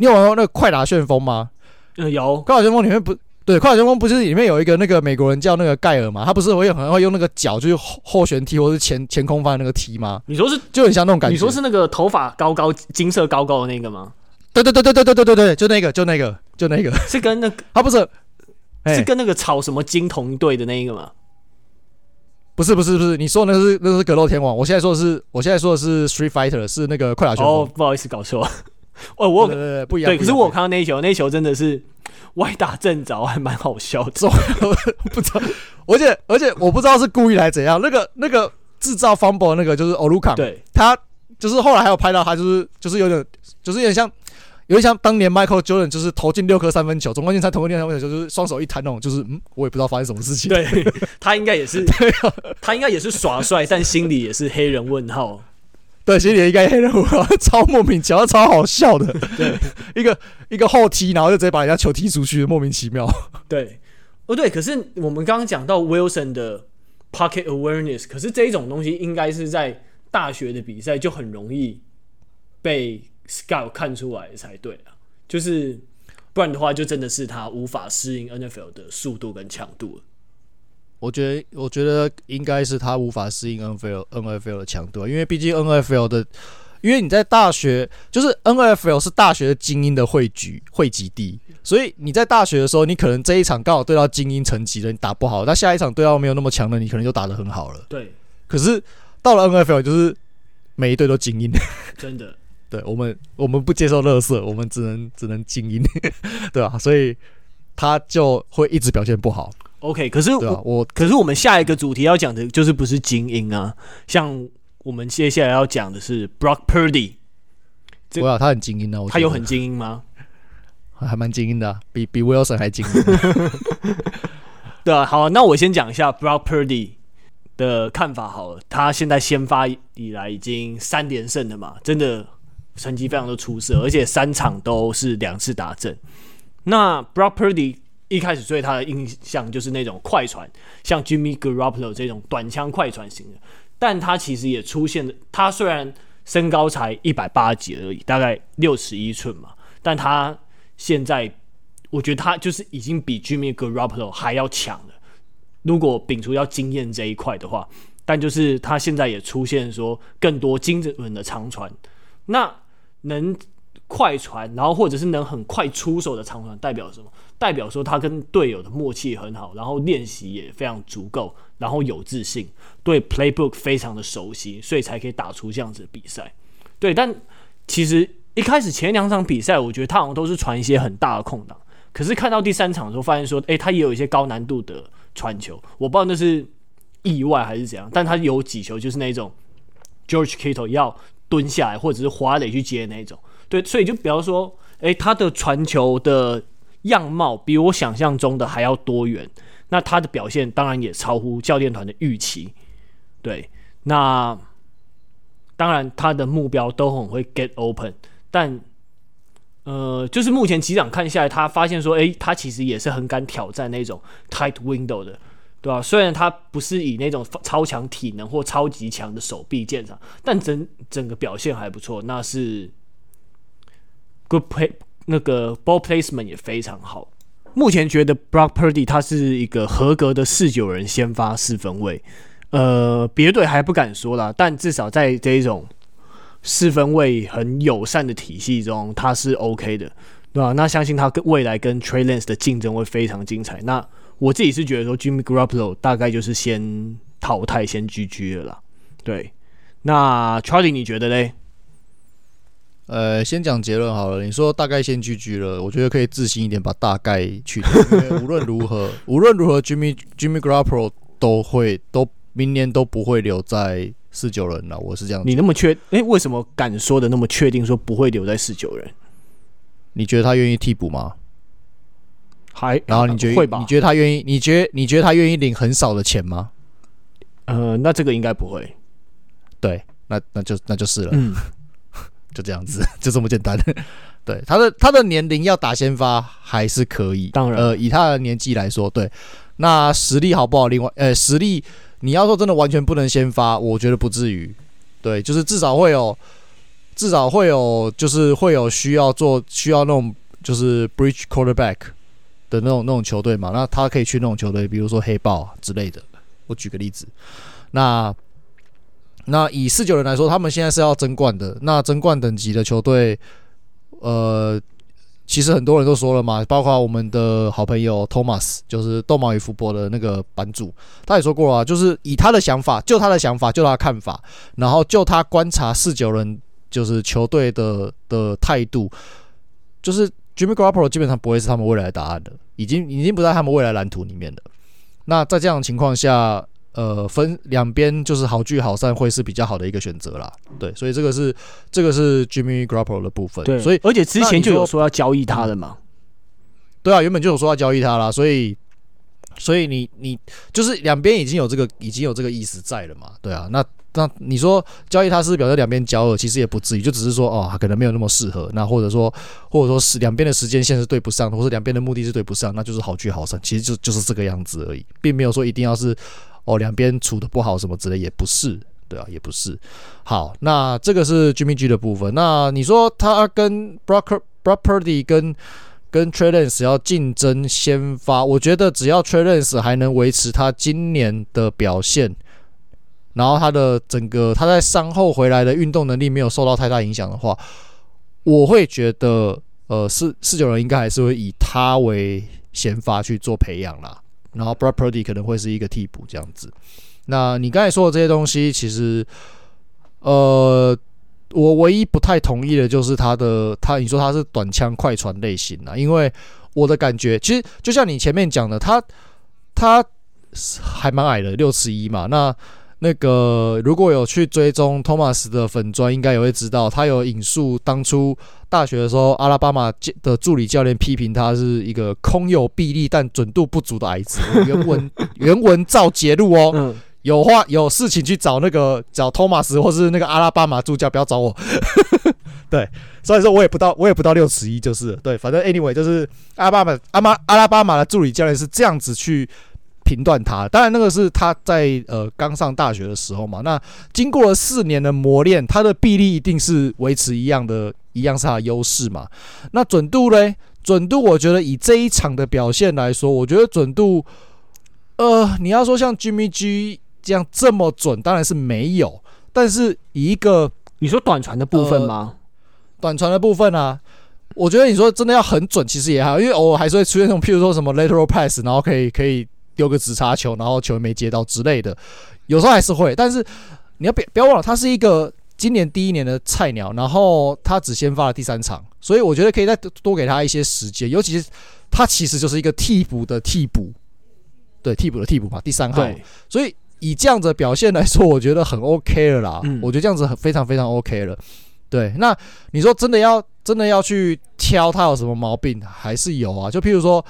[SPEAKER 1] 你有玩过那个快打旋风吗？
[SPEAKER 2] 嗯，有。
[SPEAKER 1] 快打旋风里面不对，快打旋风不是里面有一个那个美国人叫那个盖尔吗？他不是会很会用那个脚，就是后旋踢或是前前空翻那个踢吗？
[SPEAKER 2] 你说是
[SPEAKER 1] 就很像那种感觉。
[SPEAKER 2] 你说是那个头发高高、金色高高的那个吗？
[SPEAKER 1] 对对对对对对对对对，就那个就那个就那个，
[SPEAKER 2] 是跟那个 (laughs)
[SPEAKER 1] 他不是。
[SPEAKER 2] 是跟那个草什么金同一队的那一个吗？
[SPEAKER 1] 不是不是不是，你说那是那是格斗天王。我现在说的是，我现在说的是 Street Fighter，是那个快打旋风。
[SPEAKER 2] 哦，不好意思，搞错。哦，我
[SPEAKER 1] 对对对不一样。
[SPEAKER 2] 对，可是我看到那一球，那一球真的是歪打正着，还蛮好笑的。(laughs) (laughs)
[SPEAKER 1] 不知道，而且而且我不知道是故意来怎样。那个那个制造 fumble 那个就是 Oluokun，
[SPEAKER 2] 对，
[SPEAKER 1] 他就是后来还有拍到他，就是就是有点就是有点像。有点像当年 Michael Jordan 就是投进六颗三分球，总冠军赛投进六颗三分球，就是双手一摊那种，就是嗯，我也不知道发生什么事情。
[SPEAKER 2] 对，(laughs) 他应该也是，他应该也是耍帅，但心里也是黑人问号。
[SPEAKER 1] 对，心里应该黑人问号，超莫名其妙，超好笑的。(laughs)
[SPEAKER 2] 对，
[SPEAKER 1] 一个一个后踢，然后就直接把人家球踢出去，莫名其妙。
[SPEAKER 2] 对，哦对，可是我们刚刚讲到 Wilson 的 Pocket Awareness，可是这一种东西应该是在大学的比赛就很容易被。Scout 看出来才对啊，就是不然的话，就真的是他无法适应 NFL 的速度跟强度了。
[SPEAKER 1] 我觉得，我觉得应该是他无法适应 NFL NFL 的强度，因为毕竟 NFL 的，因为你在大学，就是 NFL 是大学的精英的汇聚汇集地，所以你在大学的时候，你可能这一场刚好对到精英层级的，你打不好，那下一场对到没有那么强的，你可能就打得很好了。
[SPEAKER 2] 对，
[SPEAKER 1] 可是到了 NFL，就是每一队都精英，(laughs)
[SPEAKER 2] 真的。
[SPEAKER 1] 对我们，我们不接受垃圾，我们只能只能精英，(laughs) 对吧、啊？所以他就会一直表现不好。
[SPEAKER 2] OK，可是我，
[SPEAKER 1] 啊、我
[SPEAKER 2] 可是我们下一个主题要讲的就是不是精英啊？像我们接下来要讲的是 Brock Purdy，
[SPEAKER 1] 对啊，他很精英啊，
[SPEAKER 2] 他有很精英吗？
[SPEAKER 1] 还蛮精英的、啊，比比 Wilson 还精英。(laughs)
[SPEAKER 2] 对啊，好，那我先讲一下 Brock Purdy 的看法好了。他现在先发以来已经三连胜了嘛，真的。成绩非常的出色，而且三场都是两次打正。那 Brock Purdy 一开始对他的印象就是那种快传，像 Jimmy Garoppolo 这种短枪快传型的。但他其实也出现了，他虽然身高才一百八几而已，大概六十一寸嘛，但他现在我觉得他就是已经比 Jimmy Garoppolo 还要强了。如果摒除要经验这一块的话，但就是他现在也出现说更多精准的长传，那。能快传，然后或者是能很快出手的长传，代表什么？代表说他跟队友的默契很好，然后练习也非常足够，然后有自信，对 playbook 非常的熟悉，所以才可以打出这样子的比赛。对，但其实一开始前两场比赛，我觉得他好像都是传一些很大的空档，可是看到第三场的时候，发现说，诶，他也有一些高难度的传球，我不知道那是意外还是怎样，但他有几球就是那种 George Kittle 要。蹲下来，或者是滑垒去接那种，对，所以就比方说，诶、他的传球的样貌比我想象中的还要多元，那他的表现当然也超乎教练团的预期，对，那当然他的目标都很会 get open，但呃，就是目前几场看下来，他发现说，诶、他其实也是很敢挑战那种 tight window 的。对吧、虽然他不是以那种超强体能或超级强的手臂见长，但整整个表现还不错。那是 good play，那个 ball placement 也非常好。目前觉得 Brock Purdy 他是一个合格的四九人先发四分卫。呃，别队还不敢说啦，但至少在这一种四分卫很友善的体系中，他是 OK 的，对吧、那相信他跟未来跟 Trey Lance 的竞争会非常精彩。那我自己是觉得说，Jimmy Garoppolo 大概就是先淘汰，先 GG 了啦。对，那 Charlie 你觉得嘞？
[SPEAKER 1] 呃，先讲结论好了。你说大概先 GG 了，我觉得可以自信一点，把大概去掉。因为无论如何，(laughs) 无论如何，Jimmy Jimmy Garoppolo 都会都明年都不会留在四九人了。我是这样。
[SPEAKER 2] 你那么确？哎、欸，为什么敢说的那么确定，说不会留在四九人？
[SPEAKER 1] 你觉得他愿意替补吗？
[SPEAKER 2] 还，
[SPEAKER 1] 然后你觉得、
[SPEAKER 2] 呃、会吧？
[SPEAKER 1] 你觉得他愿意？你觉得你觉得他愿意领很少的钱吗？
[SPEAKER 2] 呃，那这个应该不会。
[SPEAKER 1] 对，那那就那就是了。
[SPEAKER 2] 嗯。
[SPEAKER 1] 就这样子，(laughs) 就这么简单。(laughs) 对，他的他的年龄要打先发还是可以，
[SPEAKER 2] 当然，
[SPEAKER 1] 呃，以他的年纪来说，对，那实力好不好？另外，呃，实力你要说真的完全不能先发，我觉得不至于。对，就是至少会有，至少会有，就是会有需要做需要那种就是 bridge quarterback 的那种那种球队嘛。那他可以去那种球队，比如说黑豹之类的。我举个例子，那。那以四九人来说，他们现在是要争冠的。那争冠等级的球队，呃，其实很多人都说了嘛，包括我们的好朋友 Thomas，就是斗毛与福伯的那个版主，他也说过啊，就是以他的想法，就他的想法，就他的看法，然后就他观察四九人就是球队的的态度，就是 Jimmy Garoppolo 基本上不会是他们未来的答案的，已经已经不在他们未来蓝图里面了。那在这样的情况下。呃，分两边就是好聚好散，会是比较好的一个选择啦。对，所以这个是这个是 Jimmy Garoppolo 的部分。
[SPEAKER 2] 对，
[SPEAKER 1] 所以
[SPEAKER 2] 而且之前就有说要交易他的嘛。
[SPEAKER 1] 对啊，原本就有说要交易他啦。所以所以你你就是两边已经有这个已经有这个意思在了嘛。对啊，那那你说交易他是表示两边交恶，其实也不至于，就只是说哦，他可能没有那么适合。那或者说或者说是两边的时间线是对不上，或者两边的目的是对不上，那就是好聚好散。其实就就是这个样子而已，并没有说一定要是。哦，两边处的不好什么之类也不是，对啊，也不是。好，那这个是 Jimmy G 的部分。那你说他跟 Brock Brock Purdy 跟跟 Trey Lance 要竞争先发，我觉得只要 Trey Lance 还能维持他今年的表现，然后他的整个他在伤后回来的运动能力没有受到太大影响的话，我会觉得呃四四九人应该还是会以他为先发去做培养啦。然后 Brad Purdy 可能会是一个替补这样子。那你刚才说的这些东西，其实，呃，我唯一不太同意的就是他的他，你说他是短枪快船类型啊，因为我的感觉，其实就像你前面讲的，他他还蛮矮的，六尺一嘛。那那个如果有去追踪 Thomas 的粉砖，应该也会知道，他有引述当初大学的时候，阿拉巴马的助理教练批评他是一个空有臂力但准度不足的矮子。(laughs) 原文原文照截录哦，有话有事情去找那个找 Thomas 或是那个阿拉巴马助教，不要找我。(laughs) 对，所以说我也不到我也不到六尺一，就是对，反正 anyway 就是阿拉巴马阿妈阿拉巴马的助理教练是这样子去。评断他，当然那个是他在呃刚上大学的时候嘛。那经过了四年的磨练，他的臂力一定是维持一样的，一样是他的优势嘛。那准度嘞？准度我觉得以这一场的表现来说，我觉得准度，呃，你要说像 Jimmy G 这样这么准，当然是没有。但是以一个
[SPEAKER 2] 你说短传的部分吗？呃、
[SPEAKER 1] 短传的部分啊，我觉得你说真的要很准，其实也还好，因为偶尔还是会出现那种，譬如说什么 lateral pass，然后可以可以。丢个直插球，然后球没接到之类的，有时候还是会。但是你要别不要忘了，他是一个今年第一年的菜鸟，然后他只先发了第三场，所以我觉得可以再多给他一些时间。尤其是他其实就是一个替补的替补，对，替补的替补嘛，第三号。所以以这样子的表现来说，我觉得很 OK 了啦。我觉得这样子很非常非常 OK 了。对，那你说真的要真的要去挑他有什么毛病，还是有啊？就譬如说。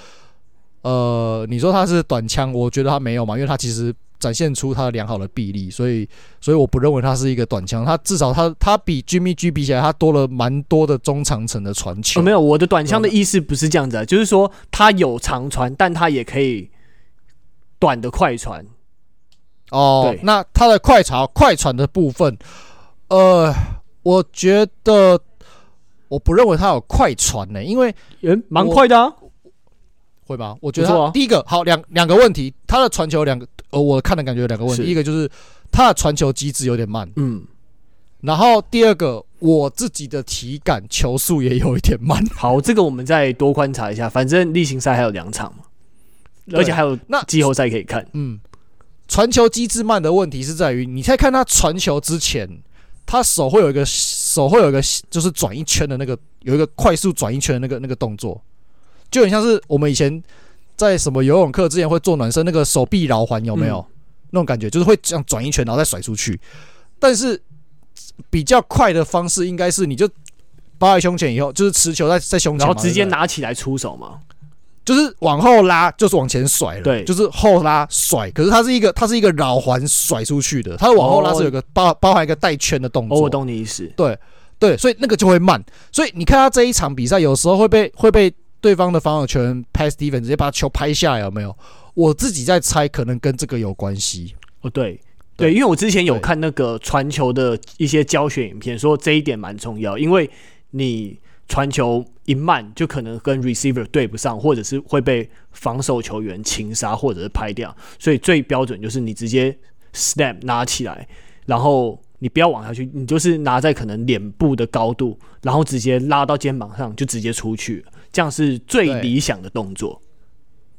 [SPEAKER 1] 呃，你说他是短枪，我觉得他没有嘛，因为他其实展现出他良好的臂力，所以，所以我不认为他是一个短枪。他至少他他比 Jimmy G 比起来，他多了蛮多的中长程的传球。哦，
[SPEAKER 2] 没有，我的短枪的意思不是这样子，啊，就是说他有长传，但他也可以短的快传。
[SPEAKER 1] 哦，对那他的快传快传的部分，呃，我觉得我不认为他有快传呢，因为
[SPEAKER 2] 人蛮快的啊。
[SPEAKER 1] 会吧？我觉得他第一个好两两个问题，他的传球两个，呃，我看的感觉有两个问题。是一个就是他的传球机制有点慢，嗯，然后第二个，我自己的体感球速也有一点慢。(laughs)
[SPEAKER 2] 好，这个我们再多观察一下。反正例行赛还有两场嘛，而且还有那季后赛可以看。
[SPEAKER 1] 嗯，传球机制慢的问题是在于，你在看他传球之前，他手会有一个手会有一个就是转一圈的那个，有一个快速转一圈的那个那个动作，就很像是我们以前在什么游泳课之前会做暖身那个手臂绕环，有没有、嗯、那种感觉？就是会这样转一圈，然后再甩出去，但是。比较快的方式应该是，你就抱在胸前以后，就是持球在在胸前，
[SPEAKER 2] 然后直接拿起来出手嘛，
[SPEAKER 1] 就是往后拉，就是往前甩了，
[SPEAKER 2] 对，
[SPEAKER 1] 就是后拉甩。可是它是一个，它是一个绕环甩出去的，它的往后拉是有个包包含一个带圈的动作。
[SPEAKER 2] 哦，我懂你意思。
[SPEAKER 1] 对对，所以那个就会慢。所以你看他这一场比赛，有时候会被会被对方的防守球员 pass defense 直接把球拍下来，有没有？我自己在猜，可能跟这个有关系。
[SPEAKER 2] 哦，对。对，因为我之前有看那个传球的一些教学影片，说这一点蛮重要，因为你传球一慢，就可能跟 receiver 对不上，或者是会被防守球员擒杀，或者是拍掉。所以最标准就是你直接 snap 拿起来，然后你不要往下去，你就是拿在可能脸部的高度，然后直接拉到肩膀上，就直接出去，这样是最理想的动作。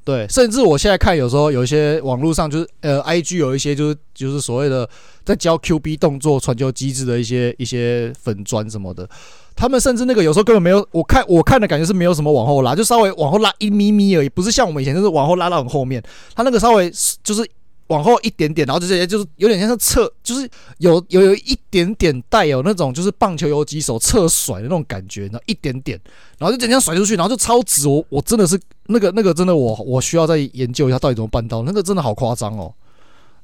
[SPEAKER 1] 对，甚至我现在看，有时候有一些网络上就是呃，IG 有一些就是就是所谓的在教 QB 动作传球机制的一些一些粉砖什么的，他们甚至那个有时候根本没有，我看我看的感觉是没有什么往后拉，就稍微往后拉一咪咪而已，不是像我们以前就是往后拉到很后面，他那个稍微就是。往后一点点，然后就这些，就是有点像是侧，就是有有有一点点带有那种就是棒球游击手侧甩的那种感觉，然后一点点，然后就这样甩出去，然后就超直。我我真的是那个那个真的我我需要再研究一下到底怎么办到，那个真的好夸张哦，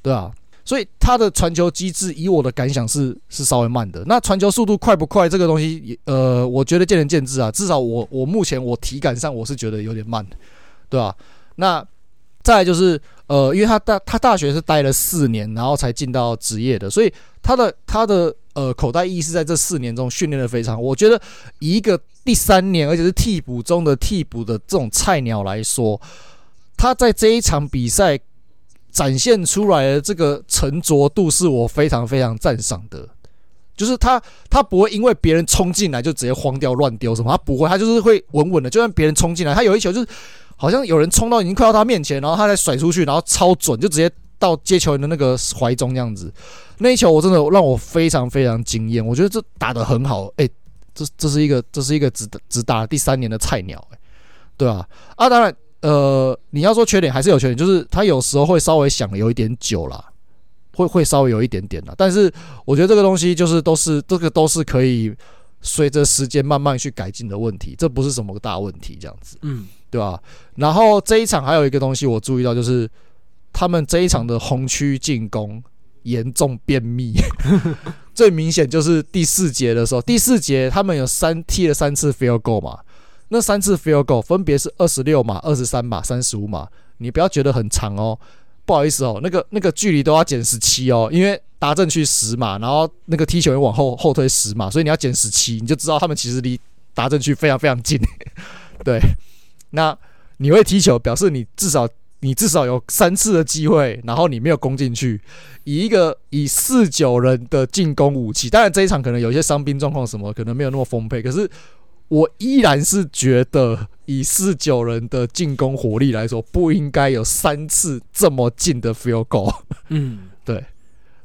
[SPEAKER 1] 对啊，所以他的传球机制，以我的感想是是稍微慢的。那传球速度快不快？这个东西，呃，我觉得见仁见智啊。至少我我目前我体感上我是觉得有点慢，对吧？那再就是。呃，因为他大他大学是待了四年，然后才进到职业的，所以他的他的呃口袋意识在这四年中训练的非常。我觉得以一个第三年，而且是替补中的替补的这种菜鸟来说，他在这一场比赛展现出来的这个沉着度，是我非常非常赞赏的。就是他他不会因为别人冲进来就直接慌掉乱丢什么，他不会，他就是会稳稳的，就算别人冲进来，他有一球就是。好像有人冲到已经快到他面前，然后他再甩出去，然后超准，就直接到接球人的那个怀中这样子。那一球我真的让我非常非常惊艳，我觉得这打得很好。哎、这这是一个这是一个只只打第三年的菜鸟，哎，对啊。啊，当然，呃，你要说缺点还是有缺点，就是他有时候会稍微想的有一点久啦，会会稍微有一点点啦。但是我觉得这个东西就是都是这个都是可以随着时间慢慢去改进的问题，这不是什么大问题，这样子，嗯。对吧？然后这一场还有一个东西我注意到，就是他们这一场的红区进攻严重便秘，(laughs) 最明显就是第四节的时候，第四节他们有三踢了三次 field goal 嘛，那三次 field goal 分别是二十六码、二十三码、三十五码，你不要觉得很长哦，不好意思哦，那个那个距离都要减十七哦，因为达阵区十码，然后那个踢球员往后后退十码，所以你要减十七，你就知道他们其实离达阵区非常非常近，(laughs) 对。那你会踢球，表示你至少你至少有三次的机会，然后你没有攻进去。以一个以四九人的进攻武器，当然这一场可能有一些伤兵状况什么，可能没有那么丰沛。可是我依然是觉得，以四九人的进攻火力来说，不应该有三次这么近的 field goal。嗯，(laughs) 对，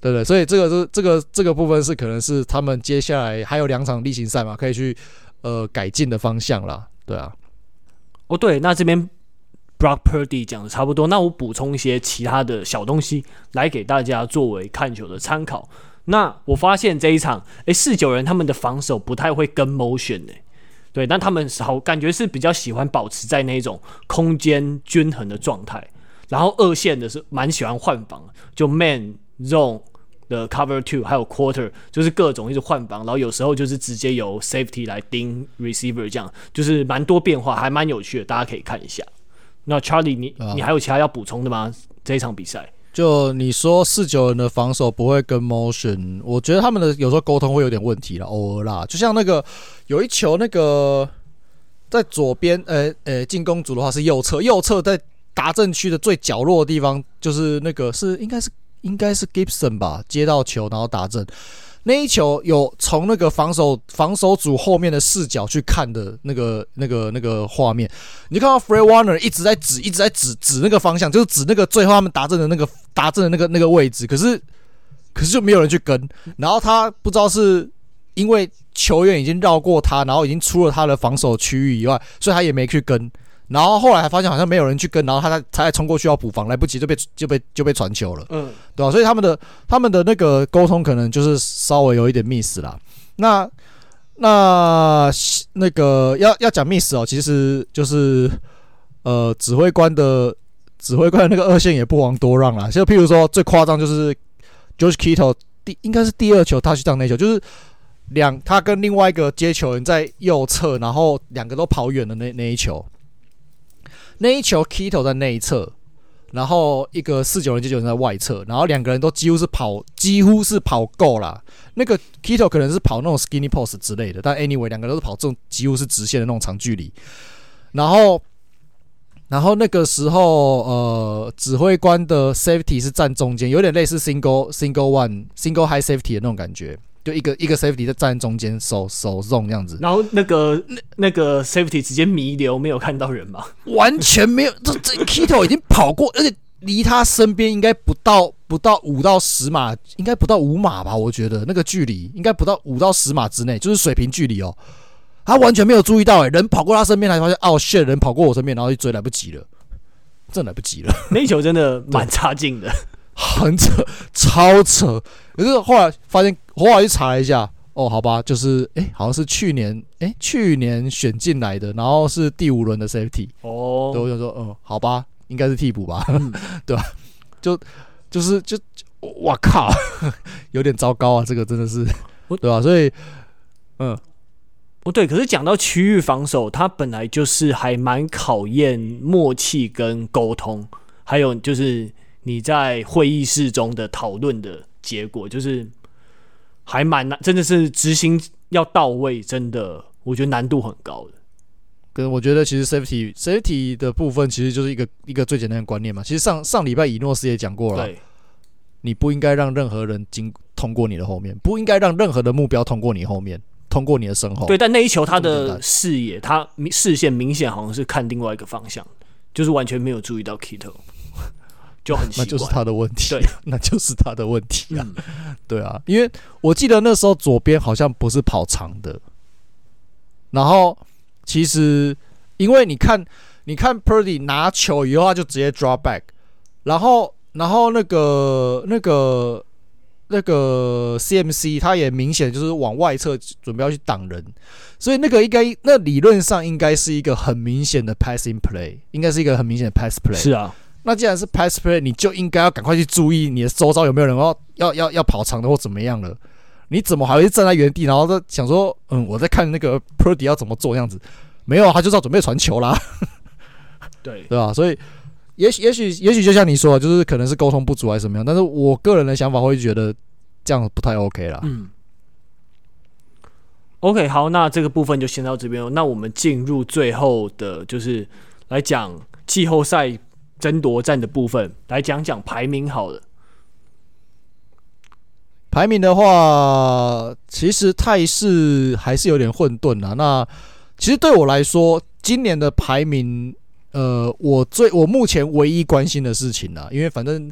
[SPEAKER 1] 对对，所以这个是这个这个部分是可能是他们接下来还有两场例行赛嘛，可以去呃改进的方向啦。对啊。
[SPEAKER 2] 哦，对，那这边 Brock Purdy 讲的差不多，那我补充一些其他的小东西来给大家作为看球的参考。那我发现这一场，诶，四九人他们的防守不太会跟 motion 诶，对，但他们好感觉是比较喜欢保持在那种空间均衡的状态，然后二线的是蛮喜欢换防，就 man zone。的 cover two 还有 quarter 就是各种一直换防，然后有时候就是直接由 safety 来盯 receiver，这样就是蛮多变化，还蛮有趣的，大家可以看一下。那 Charlie，你、啊、你还有其他要补充的吗？这一场比赛，
[SPEAKER 1] 就你说四九人的防守不会跟 motion，我觉得他们的有时候沟通会有点问题了，偶尔啦。就像那个有一球，那个在左边，呃呃，进攻组的话是右侧，右侧在达阵区的最角落的地方，就是那个是应该是。应该是 Gibson 吧，接到球然后打正，那一球有从那个防守防守组后面的视角去看的那个那个那个画面，你就看到 Fred Warner 一直在指一直在指指那个方向，就是指那个最后他们达阵的那个达阵的那个那个位置，可是可是就没有人去跟，然后他不知道是因为球员已经绕过他，然后已经出了他的防守区域以外，所以他也没去跟。然后后来还发现好像没有人去跟，然后他才他还冲过去要补防，来不及就被就被就被传球了，嗯，对吧？所以他们的他们的那个沟通可能就是稍微有一点 miss 啦。那那那个要要讲 miss 哦，其实就是呃指挥官的指挥官的那个二线也不遑多让啦。就譬如说最夸张就是 George Kittle 第应该是第二球他去当那球，就是两他跟另外一个接球人在右侧，然后两个都跑远的那那一球。那一球，Kittle 在内侧，然后一个四九人九九人在外侧，然后两个人都几乎是跑，几乎是跑够了。那个 Kito 可能是跑那种 skinny pose 之类的，但 anyway 两个都是跑这种几乎是直线的那种长距离。然后，然后那个时候，呃，指挥官的 safety 是站中间，有点类似 single single one single high safety 的那种感觉。就一个一个 safety 在站中间守守 zone 这样子，
[SPEAKER 2] 然后那个那那个 safety 直接弥留，没有看到人吗？
[SPEAKER 1] 完全没有，这这 Kittle 已经跑过，而且离他身边应该不到不到五到十码，应该不到五码吧？我觉得那个距离应该不到五到十码之内，就是水平距离哦。他完全没有注意到、欸，诶，人跑过他身边，才发现哦，shit，人跑过我身边，然后一追来不及了，真来不及了。
[SPEAKER 2] 那球真的蛮差劲的。
[SPEAKER 1] 很扯，(laughs) 超扯。可是后来发现，后来去查了一下，哦，好吧，就是，哎、欸，好像是去年，哎、欸，去年选进来的，然后是第五轮的 safety。哦，对，我就说，嗯，好吧，应该是替补吧，嗯、(laughs) 对吧？就就是就，我靠，(laughs) 有点糟糕啊，这个真的是，对吧？所以，嗯，
[SPEAKER 2] 不对。可是讲到区域防守，它本来就是还蛮考验默契跟沟通，还有就是。你在会议室中的讨论的结果，就是还蛮难，真的是执行要到位，真的，我觉得难度很高的。
[SPEAKER 1] 跟我觉得，其实 safety safety 的部分，其实就是一个一个最简单的观念嘛。其实上上礼拜以诺斯也讲过了，你不应该让任何人经通过你的后面，不应该让任何的目标通过你后面，通过你的身后。
[SPEAKER 2] 对，但那一球他的视野，他视线明显好像是看另外一个方向，就是完全没有注意到 Kittle。就很
[SPEAKER 1] 那就是他的问题，对，(laughs) 那就是他的问题啊，对啊，因为我记得那时候左边好像不是跑长的，然后其实因为你看，你看 Purdy 拿球以后他就直接 draw back，然后然后那个那个那个 CMC 他也明显就是往外侧准备要去挡人，所以那个应该那理论上应该是一个很明显的 passing play，应该是一个很明显的 pass play，
[SPEAKER 2] 是啊。
[SPEAKER 1] 那既然是 pass play，你就应该要赶快去注意你的周遭有没有人要要要要跑长的或怎么样了。你怎么还会站在原地，然后在想说，嗯，我在看那个 Purdy 要怎么做这样子？没有，他就是要准备传球啦。(laughs)
[SPEAKER 2] 对
[SPEAKER 1] 对吧？所以也许也许也许就像你说的，就是可能是沟通不足还是怎么样。但是我个人的想法会觉得这样不太 OK 啦。
[SPEAKER 2] 嗯。OK，好，那这个部分就先到这边。那我们进入最后的，就是来讲季后赛。争夺战的部分来讲讲排名好了。
[SPEAKER 1] 排名的话，其实态势还是有点混沌啊。那其实对我来说，今年的排名，呃，我最我目前唯一关心的事情啊，因为反正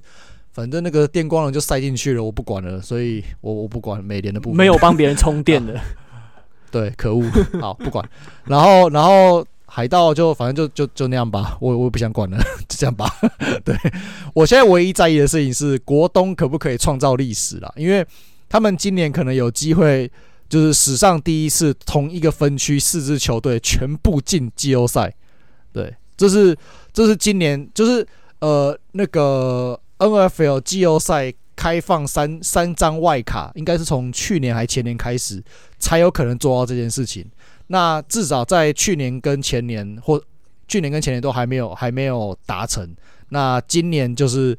[SPEAKER 1] 反正那个电光人就塞进去了，我不管了，所以我我不管美联的部分，
[SPEAKER 2] 没有帮别人充电的。(laughs)
[SPEAKER 1] 对，可恶，好不管。然后然后。海盗就反正就就就那样吧，我我不想管了，(laughs) 就这样吧。(laughs) 对，我现在唯一在意的事情是国东可不可以创造历史啦，因为他们今年可能有机会，就是史上第一次同一个分区四支球队全部进季后赛。对，这是这是今年就是呃那个 NFL 季后赛开放三三张外卡，应该是从去年还前年开始才有可能做到这件事情。那至少在去年跟前年，或去年跟前年都还没有还没有达成。那今年就是，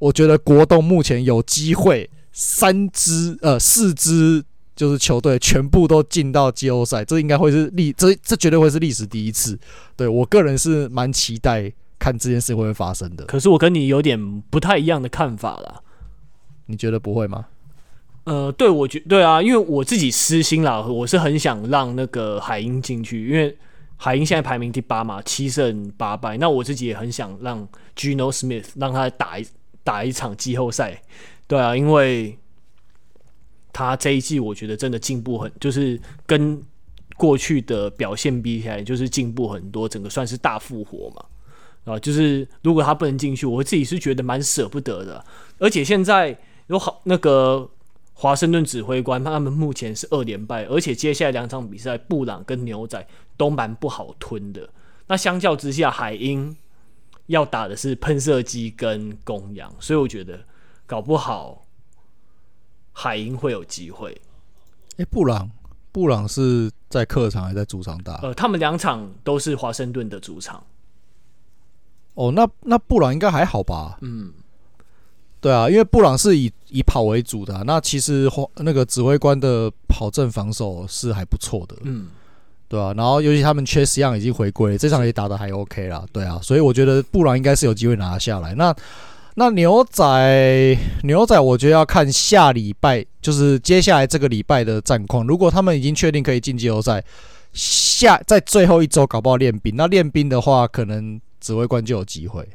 [SPEAKER 1] 我觉得国栋目前有机会三支呃四支就是球队全部都进到季后赛，这应该会是历这这绝对会是历史第一次。对，我个人是蛮期待看这件事会不会发生的。
[SPEAKER 2] 可是我跟你有点不太一样的看法啦。
[SPEAKER 1] 你觉得不会吗？
[SPEAKER 2] 呃，对，我觉对啊，因为我自己私心啦，我是很想让那个海鹰进去，因为海鹰现在排名第八嘛，七胜八败。那我自己也很想让 Gino Smith 让他打一打一场季后赛，对啊，因为他这一季我觉得真的进步很，就是跟过去的表现比起来，就是进步很多，整个算是大复活嘛。啊，就是如果他不能进去，我自己是觉得蛮舍不得的。而且现在有好那个华盛顿指挥官，他们目前是二连败，而且接下来两场比赛，布朗跟牛仔都蛮不好吞的。那相较之下，海鹰要打的是喷射机跟公羊，所以我觉得搞不好海鹰会有机会。
[SPEAKER 1] 哎、欸，布朗，布朗是在客场还是在主场打？
[SPEAKER 2] 呃，他们两场都是华盛顿的主场。
[SPEAKER 1] 哦，那那布朗应该还好吧？
[SPEAKER 2] 嗯，
[SPEAKER 1] 对啊，因为布朗是以以跑为主的，啊，那其实那个指挥官的跑阵防守是还不错的，
[SPEAKER 2] 嗯，
[SPEAKER 1] 对啊，然后尤其他们 Chase Young 已经回归，这场也打得还 OK 啦，对啊，所以我觉得布朗应该是有机会拿下来。那那牛仔牛仔，我觉得要看下礼拜，就是接下来这个礼拜的战况。如果他们已经确定可以进季后赛，下在最后一周搞不好练兵，那练兵的话可能。指挥官就有机会，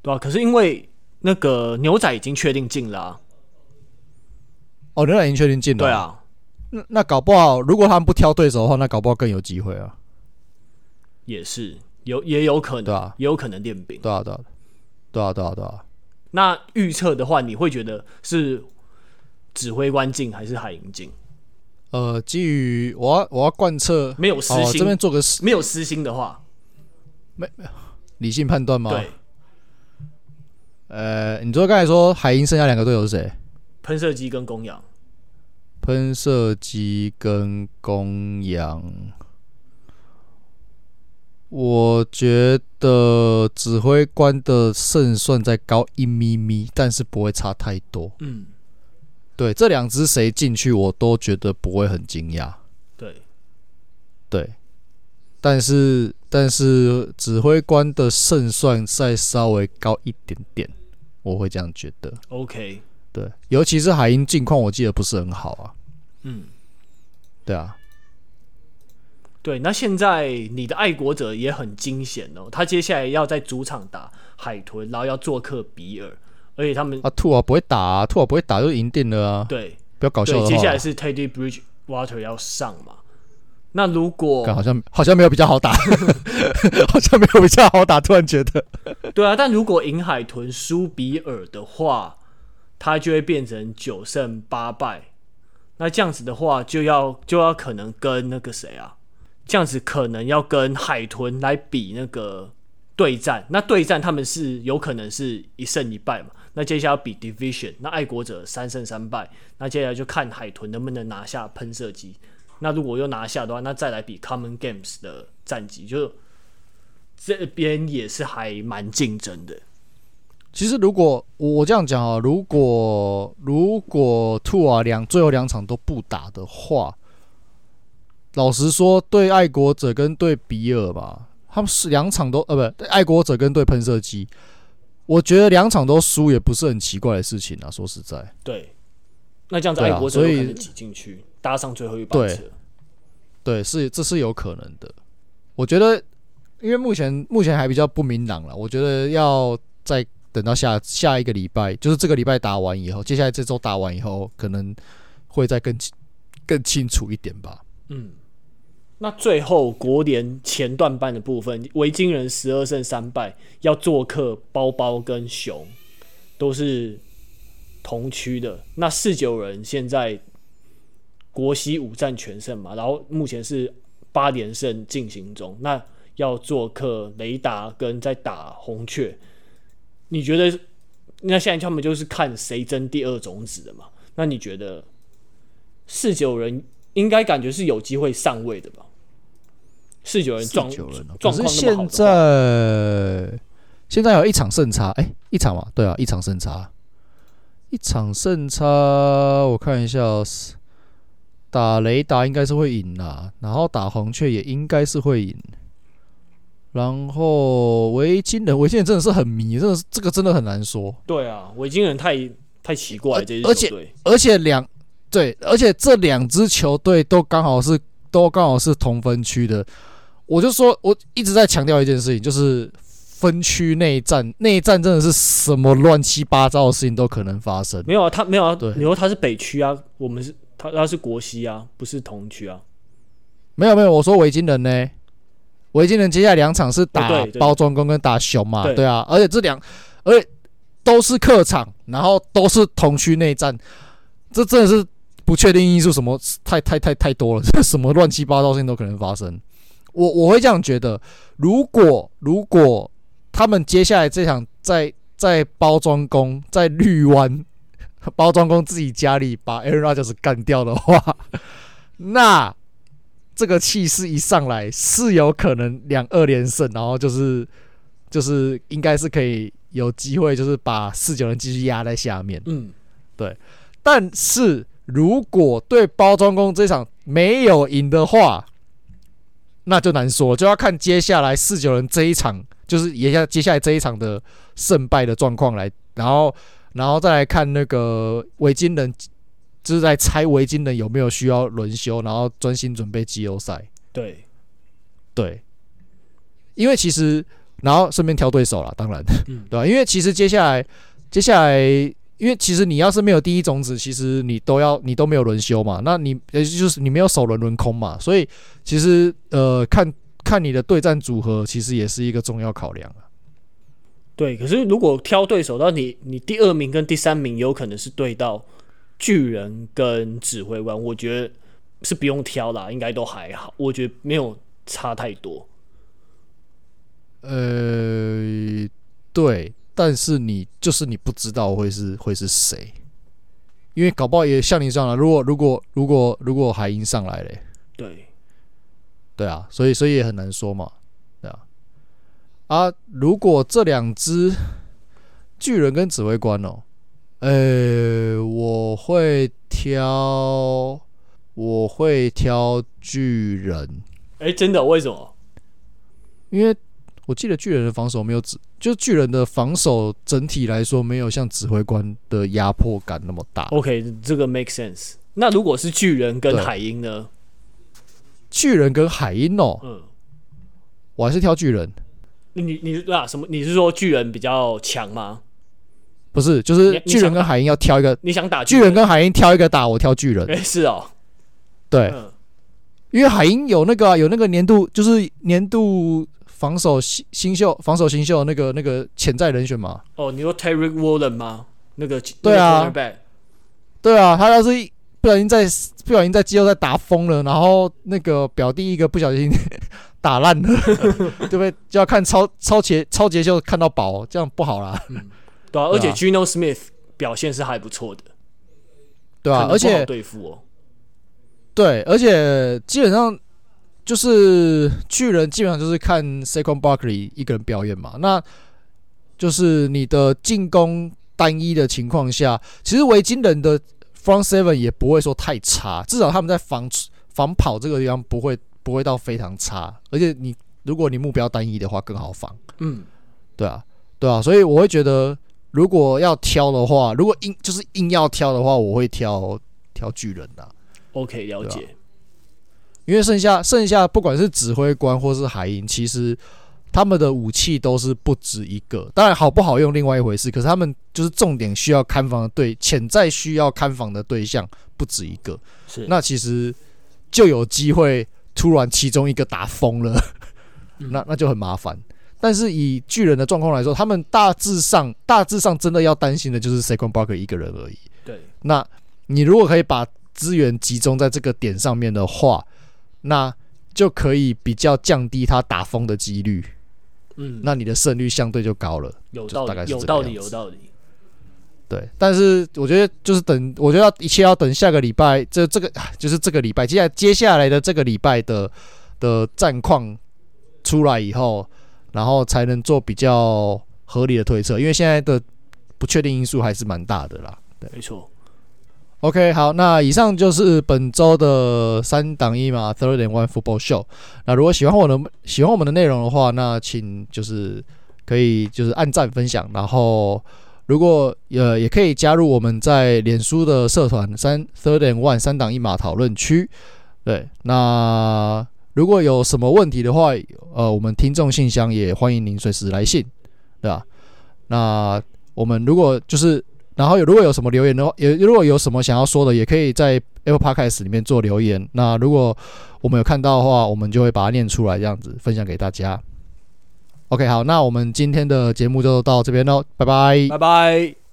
[SPEAKER 2] 对啊，可是因为那个牛仔已经确定进了，啊，
[SPEAKER 1] 哦，牛仔已经确定进了，
[SPEAKER 2] 对啊，
[SPEAKER 1] 那那搞不好，如果他们不挑对手的话，那搞不好更有机会啊。
[SPEAKER 2] 也是有，也有可能，
[SPEAKER 1] 对啊，
[SPEAKER 2] 也有可能练兵，
[SPEAKER 1] 对啊，对啊，对啊，对啊，对啊。
[SPEAKER 2] 那预测的话，你会觉得是指挥官进还是海鹰进？
[SPEAKER 1] 呃，基于我要我要贯彻
[SPEAKER 2] 没有私心，
[SPEAKER 1] 哦、这边做个
[SPEAKER 2] 没有私心的话，
[SPEAKER 1] 没没有。理性判断吗？
[SPEAKER 2] 对。
[SPEAKER 1] 呃，你说刚才说海鹰剩下两个队友是谁？
[SPEAKER 2] 喷射机跟公羊。
[SPEAKER 1] 喷射机跟公羊，我觉得指挥官的胜算再高一咪咪，但是不会差太多。
[SPEAKER 2] 嗯，
[SPEAKER 1] 对，这两只谁进去，我都觉得不会很惊讶。
[SPEAKER 2] 对，
[SPEAKER 1] 对。但是，但是指挥官的胜算再稍微高一点点，我会这样觉得。
[SPEAKER 2] OK，
[SPEAKER 1] 对，尤其是海鹰近况，我记得不是很好啊。
[SPEAKER 2] 嗯，
[SPEAKER 1] 对啊，
[SPEAKER 2] 对。那现在你的爱国者也很惊险哦，他接下来要在主场打海豚，然后要做客比尔，而且他们
[SPEAKER 1] 啊，兔啊不会打啊，兔啊不会打就赢定了啊。
[SPEAKER 2] 对，
[SPEAKER 1] 不要搞笑。
[SPEAKER 2] 接下来是 Teddy Bridgewater 要上嘛。那如果
[SPEAKER 1] 好像好像没有比较好打，(laughs) 好像没有比较好打，突然觉得，
[SPEAKER 2] 对啊。但如果赢海豚输比尔的话，他就会变成九胜八败。那这样子的话，就要就要可能跟那个谁啊，这样子可能要跟海豚来比那个对战。那对战他们是有可能是一胜一败嘛？那接下来要比 Division，那爱国者三胜三败。那接下来就看海豚能不能拿下喷射机。那如果又拿下的话，那再来比 Common Games 的战绩，就这边也是还蛮竞争的。
[SPEAKER 1] 其实如果我这样讲啊，如果如果 Two 啊两最后两场都不打的话，老实说，对爱国者跟对比尔吧，他们是两场都呃不对，爱国者跟对喷射机，我觉得两场都输也不是很奇怪的事情啊。说实在，
[SPEAKER 2] 对，那这样子爱国者有可能挤进去。搭上最后一班车，对，
[SPEAKER 1] 对，是这是有可能的。我觉得，因为目前目前还比较不明朗了。我觉得要再等到下下一个礼拜，就是这个礼拜打完以后，接下来这周打完以后，可能会再更更清楚一点吧。
[SPEAKER 2] 嗯，那最后国联前段班的部分，维京人十二胜三败，要做客包包跟熊，都是同区的。那四九人现在。国西五战全胜嘛，然后目前是八连胜进行中。那要做客雷达跟在打红雀，你觉得？那现在他们就是看谁争第二种子的嘛？那你觉得四九人应该感觉是有机会上位的吧？四九人状状况
[SPEAKER 1] 现在现在有一场胜差，哎、欸，一场嘛，对啊，一场胜差，一场胜差，我看一下。打雷达应该是会赢啦，然后打红雀也应该是会赢，然后维京人，维京人真的是很迷，真的是这个真的很难说。
[SPEAKER 2] 对啊，维京人太太奇怪，这
[SPEAKER 1] 而且而且两对，而且这两支球队都刚好是都刚好是同分区的，我就说我一直在强调一件事情，就是分区内战，内战真的是什么乱七八糟的事情都可能发生。
[SPEAKER 2] 没有啊，他没有啊，
[SPEAKER 1] 对
[SPEAKER 2] 你说他是北区啊，我们是他他是国西啊，不是同区啊。
[SPEAKER 1] 没有没有，我说维京人呢，维京人接下来两场是打包装工跟打熊嘛，对，啊，而且这两而且都是客场，然后都是同区内战，这真的是。不确定因素什么太太太太多了，这 (laughs) 什么乱七八糟事情都可能发生。我我会这样觉得，如果如果他们接下来这场在在包装工在绿湾 (laughs) 包装工自己家里把 Aaron Rodgers 干掉的话，(laughs) 那这个气势一上来是有可能两二连胜，然后就是就是应该是可以有机会，就是把四九人继续压在下面。嗯，对，但是。如果对包装工这场没有赢的话，那就难说，就要看接下来四九人这一场，就是也下接下来这一场的胜败的状况来，然后然后再来看那个维京人，就是在猜维京人有没有需要轮休，然后专心准备季后赛。
[SPEAKER 2] 对，
[SPEAKER 1] 对，因为其实然后顺便挑对手了，当然，嗯、(laughs) 对吧？因为其实接下来接下来。因为其实你要是没有第一种子，其实你都要你都没有轮休嘛，那你也就是你没有首轮轮空嘛，所以其实呃看看你的对战组合，其实也是一个重要考量啊。
[SPEAKER 2] 对，可是如果挑对手，那你你第二名跟第三名有可能是对到巨人跟指挥官，我觉得是不用挑啦，应该都还好，我觉得没有差太多。
[SPEAKER 1] 呃，对。但是你就是你不知道会是会是谁，因为搞不好也像你这样了。如果如果如果如果海鹰上来嘞，
[SPEAKER 2] 对，
[SPEAKER 1] 对啊，所以所以也很难说嘛。啊，如果这两只巨人跟指挥官哦，呃，我会挑我会挑巨人。
[SPEAKER 2] 哎，真的？为什么？
[SPEAKER 1] 因为。我记得巨人的防守没有指，就巨人的防守整体来说没有像指挥官的压迫感那么大。
[SPEAKER 2] OK，这个 make sense。那如果是巨人跟海鹰呢？
[SPEAKER 1] 巨人跟海鹰哦，嗯，我还是挑巨人。
[SPEAKER 2] 你你啊什么？你是说巨人比较强吗？
[SPEAKER 1] 不是，就是巨人跟海鹰要挑一个。
[SPEAKER 2] 你想打
[SPEAKER 1] 巨人跟海鹰挑一个打，我挑巨人。
[SPEAKER 2] 哎，是哦，
[SPEAKER 1] 对，因为海鹰有那个有那个年度，就是年度。防守新新秀，防守新秀那个那个潜在人选嘛？
[SPEAKER 2] 哦，你说 Tariq Woolen 吗？那个
[SPEAKER 1] 对啊，对啊，他要是不小心在不小心在季后赛打疯了，然后那个表弟一个不小心打烂了，(laughs) 对不对？就要看超超杰超杰秀看到宝，这样不好啦。
[SPEAKER 2] 嗯，(laughs) 对啊，而且 Gino Smith 表现是还不错的，
[SPEAKER 1] 对啊，而且
[SPEAKER 2] 对付哦，
[SPEAKER 1] 对，而且基本上。就是巨人基本上就是看 Saquon Barkley 一个人表演嘛，那就是你的进攻单一的情况下，其实维京人的 Front Seven 也不会说太差，至少他们在防防跑这个地方不会不会到非常差，而且你如果你目标单一的话更好防，嗯，对啊，对啊，所以我会觉得如果要挑的话，如果硬就是硬要挑的话，我会挑挑巨人的。
[SPEAKER 2] OK，了解。
[SPEAKER 1] 因为剩下剩下不管是指挥官或是海鹰，其实他们的武器都是不止一个。当然好不好用另外一回事，可是他们就是重点需要看防的对，潜在需要看防的对象不止一个。是，那其实就有机会突然其中一个打疯了，那那就很麻烦。但是以巨人的状况来说，他们大致上大致上真的要担心的就是 Saquon Barkley 一个人而已。
[SPEAKER 2] 对，
[SPEAKER 1] 那你如果可以把资源集中在这个点上面的话，那就可以比较降低他打疯的几率，嗯，那你的胜率相对就高了，
[SPEAKER 2] 有道理，有道理，有道理。
[SPEAKER 1] 对，但是我觉得就是等，我觉得要一切要等下个礼拜，这这个就是这个礼拜接下来接下来的这个礼拜的的战况出来以后，然后才能做比较合理的推测，因为现在的不确定因素还是蛮大的啦。对，
[SPEAKER 2] 没错。
[SPEAKER 1] OK，好，那以上就是本周的三档一码 Third and One Football Show。那如果喜欢我的喜欢我们的内容的话，那请就是可以就是按赞分享，然后如果呃也可以加入我们在脸书的社团三 Third and One 三档一码讨论区。对，那如果有什么问题的话，呃，我们听众信箱也欢迎您随时来信，对吧？那我们如果就是，然后有如果有什么留言的话，也如果有什么想要说的，也可以在 Apple Podcast 里面做留言。那如果我们有看到的话，我们就会把它念出来，这样子分享给大家。OK，好，那我们今天的节目就到这边喽，拜拜，
[SPEAKER 2] 拜拜。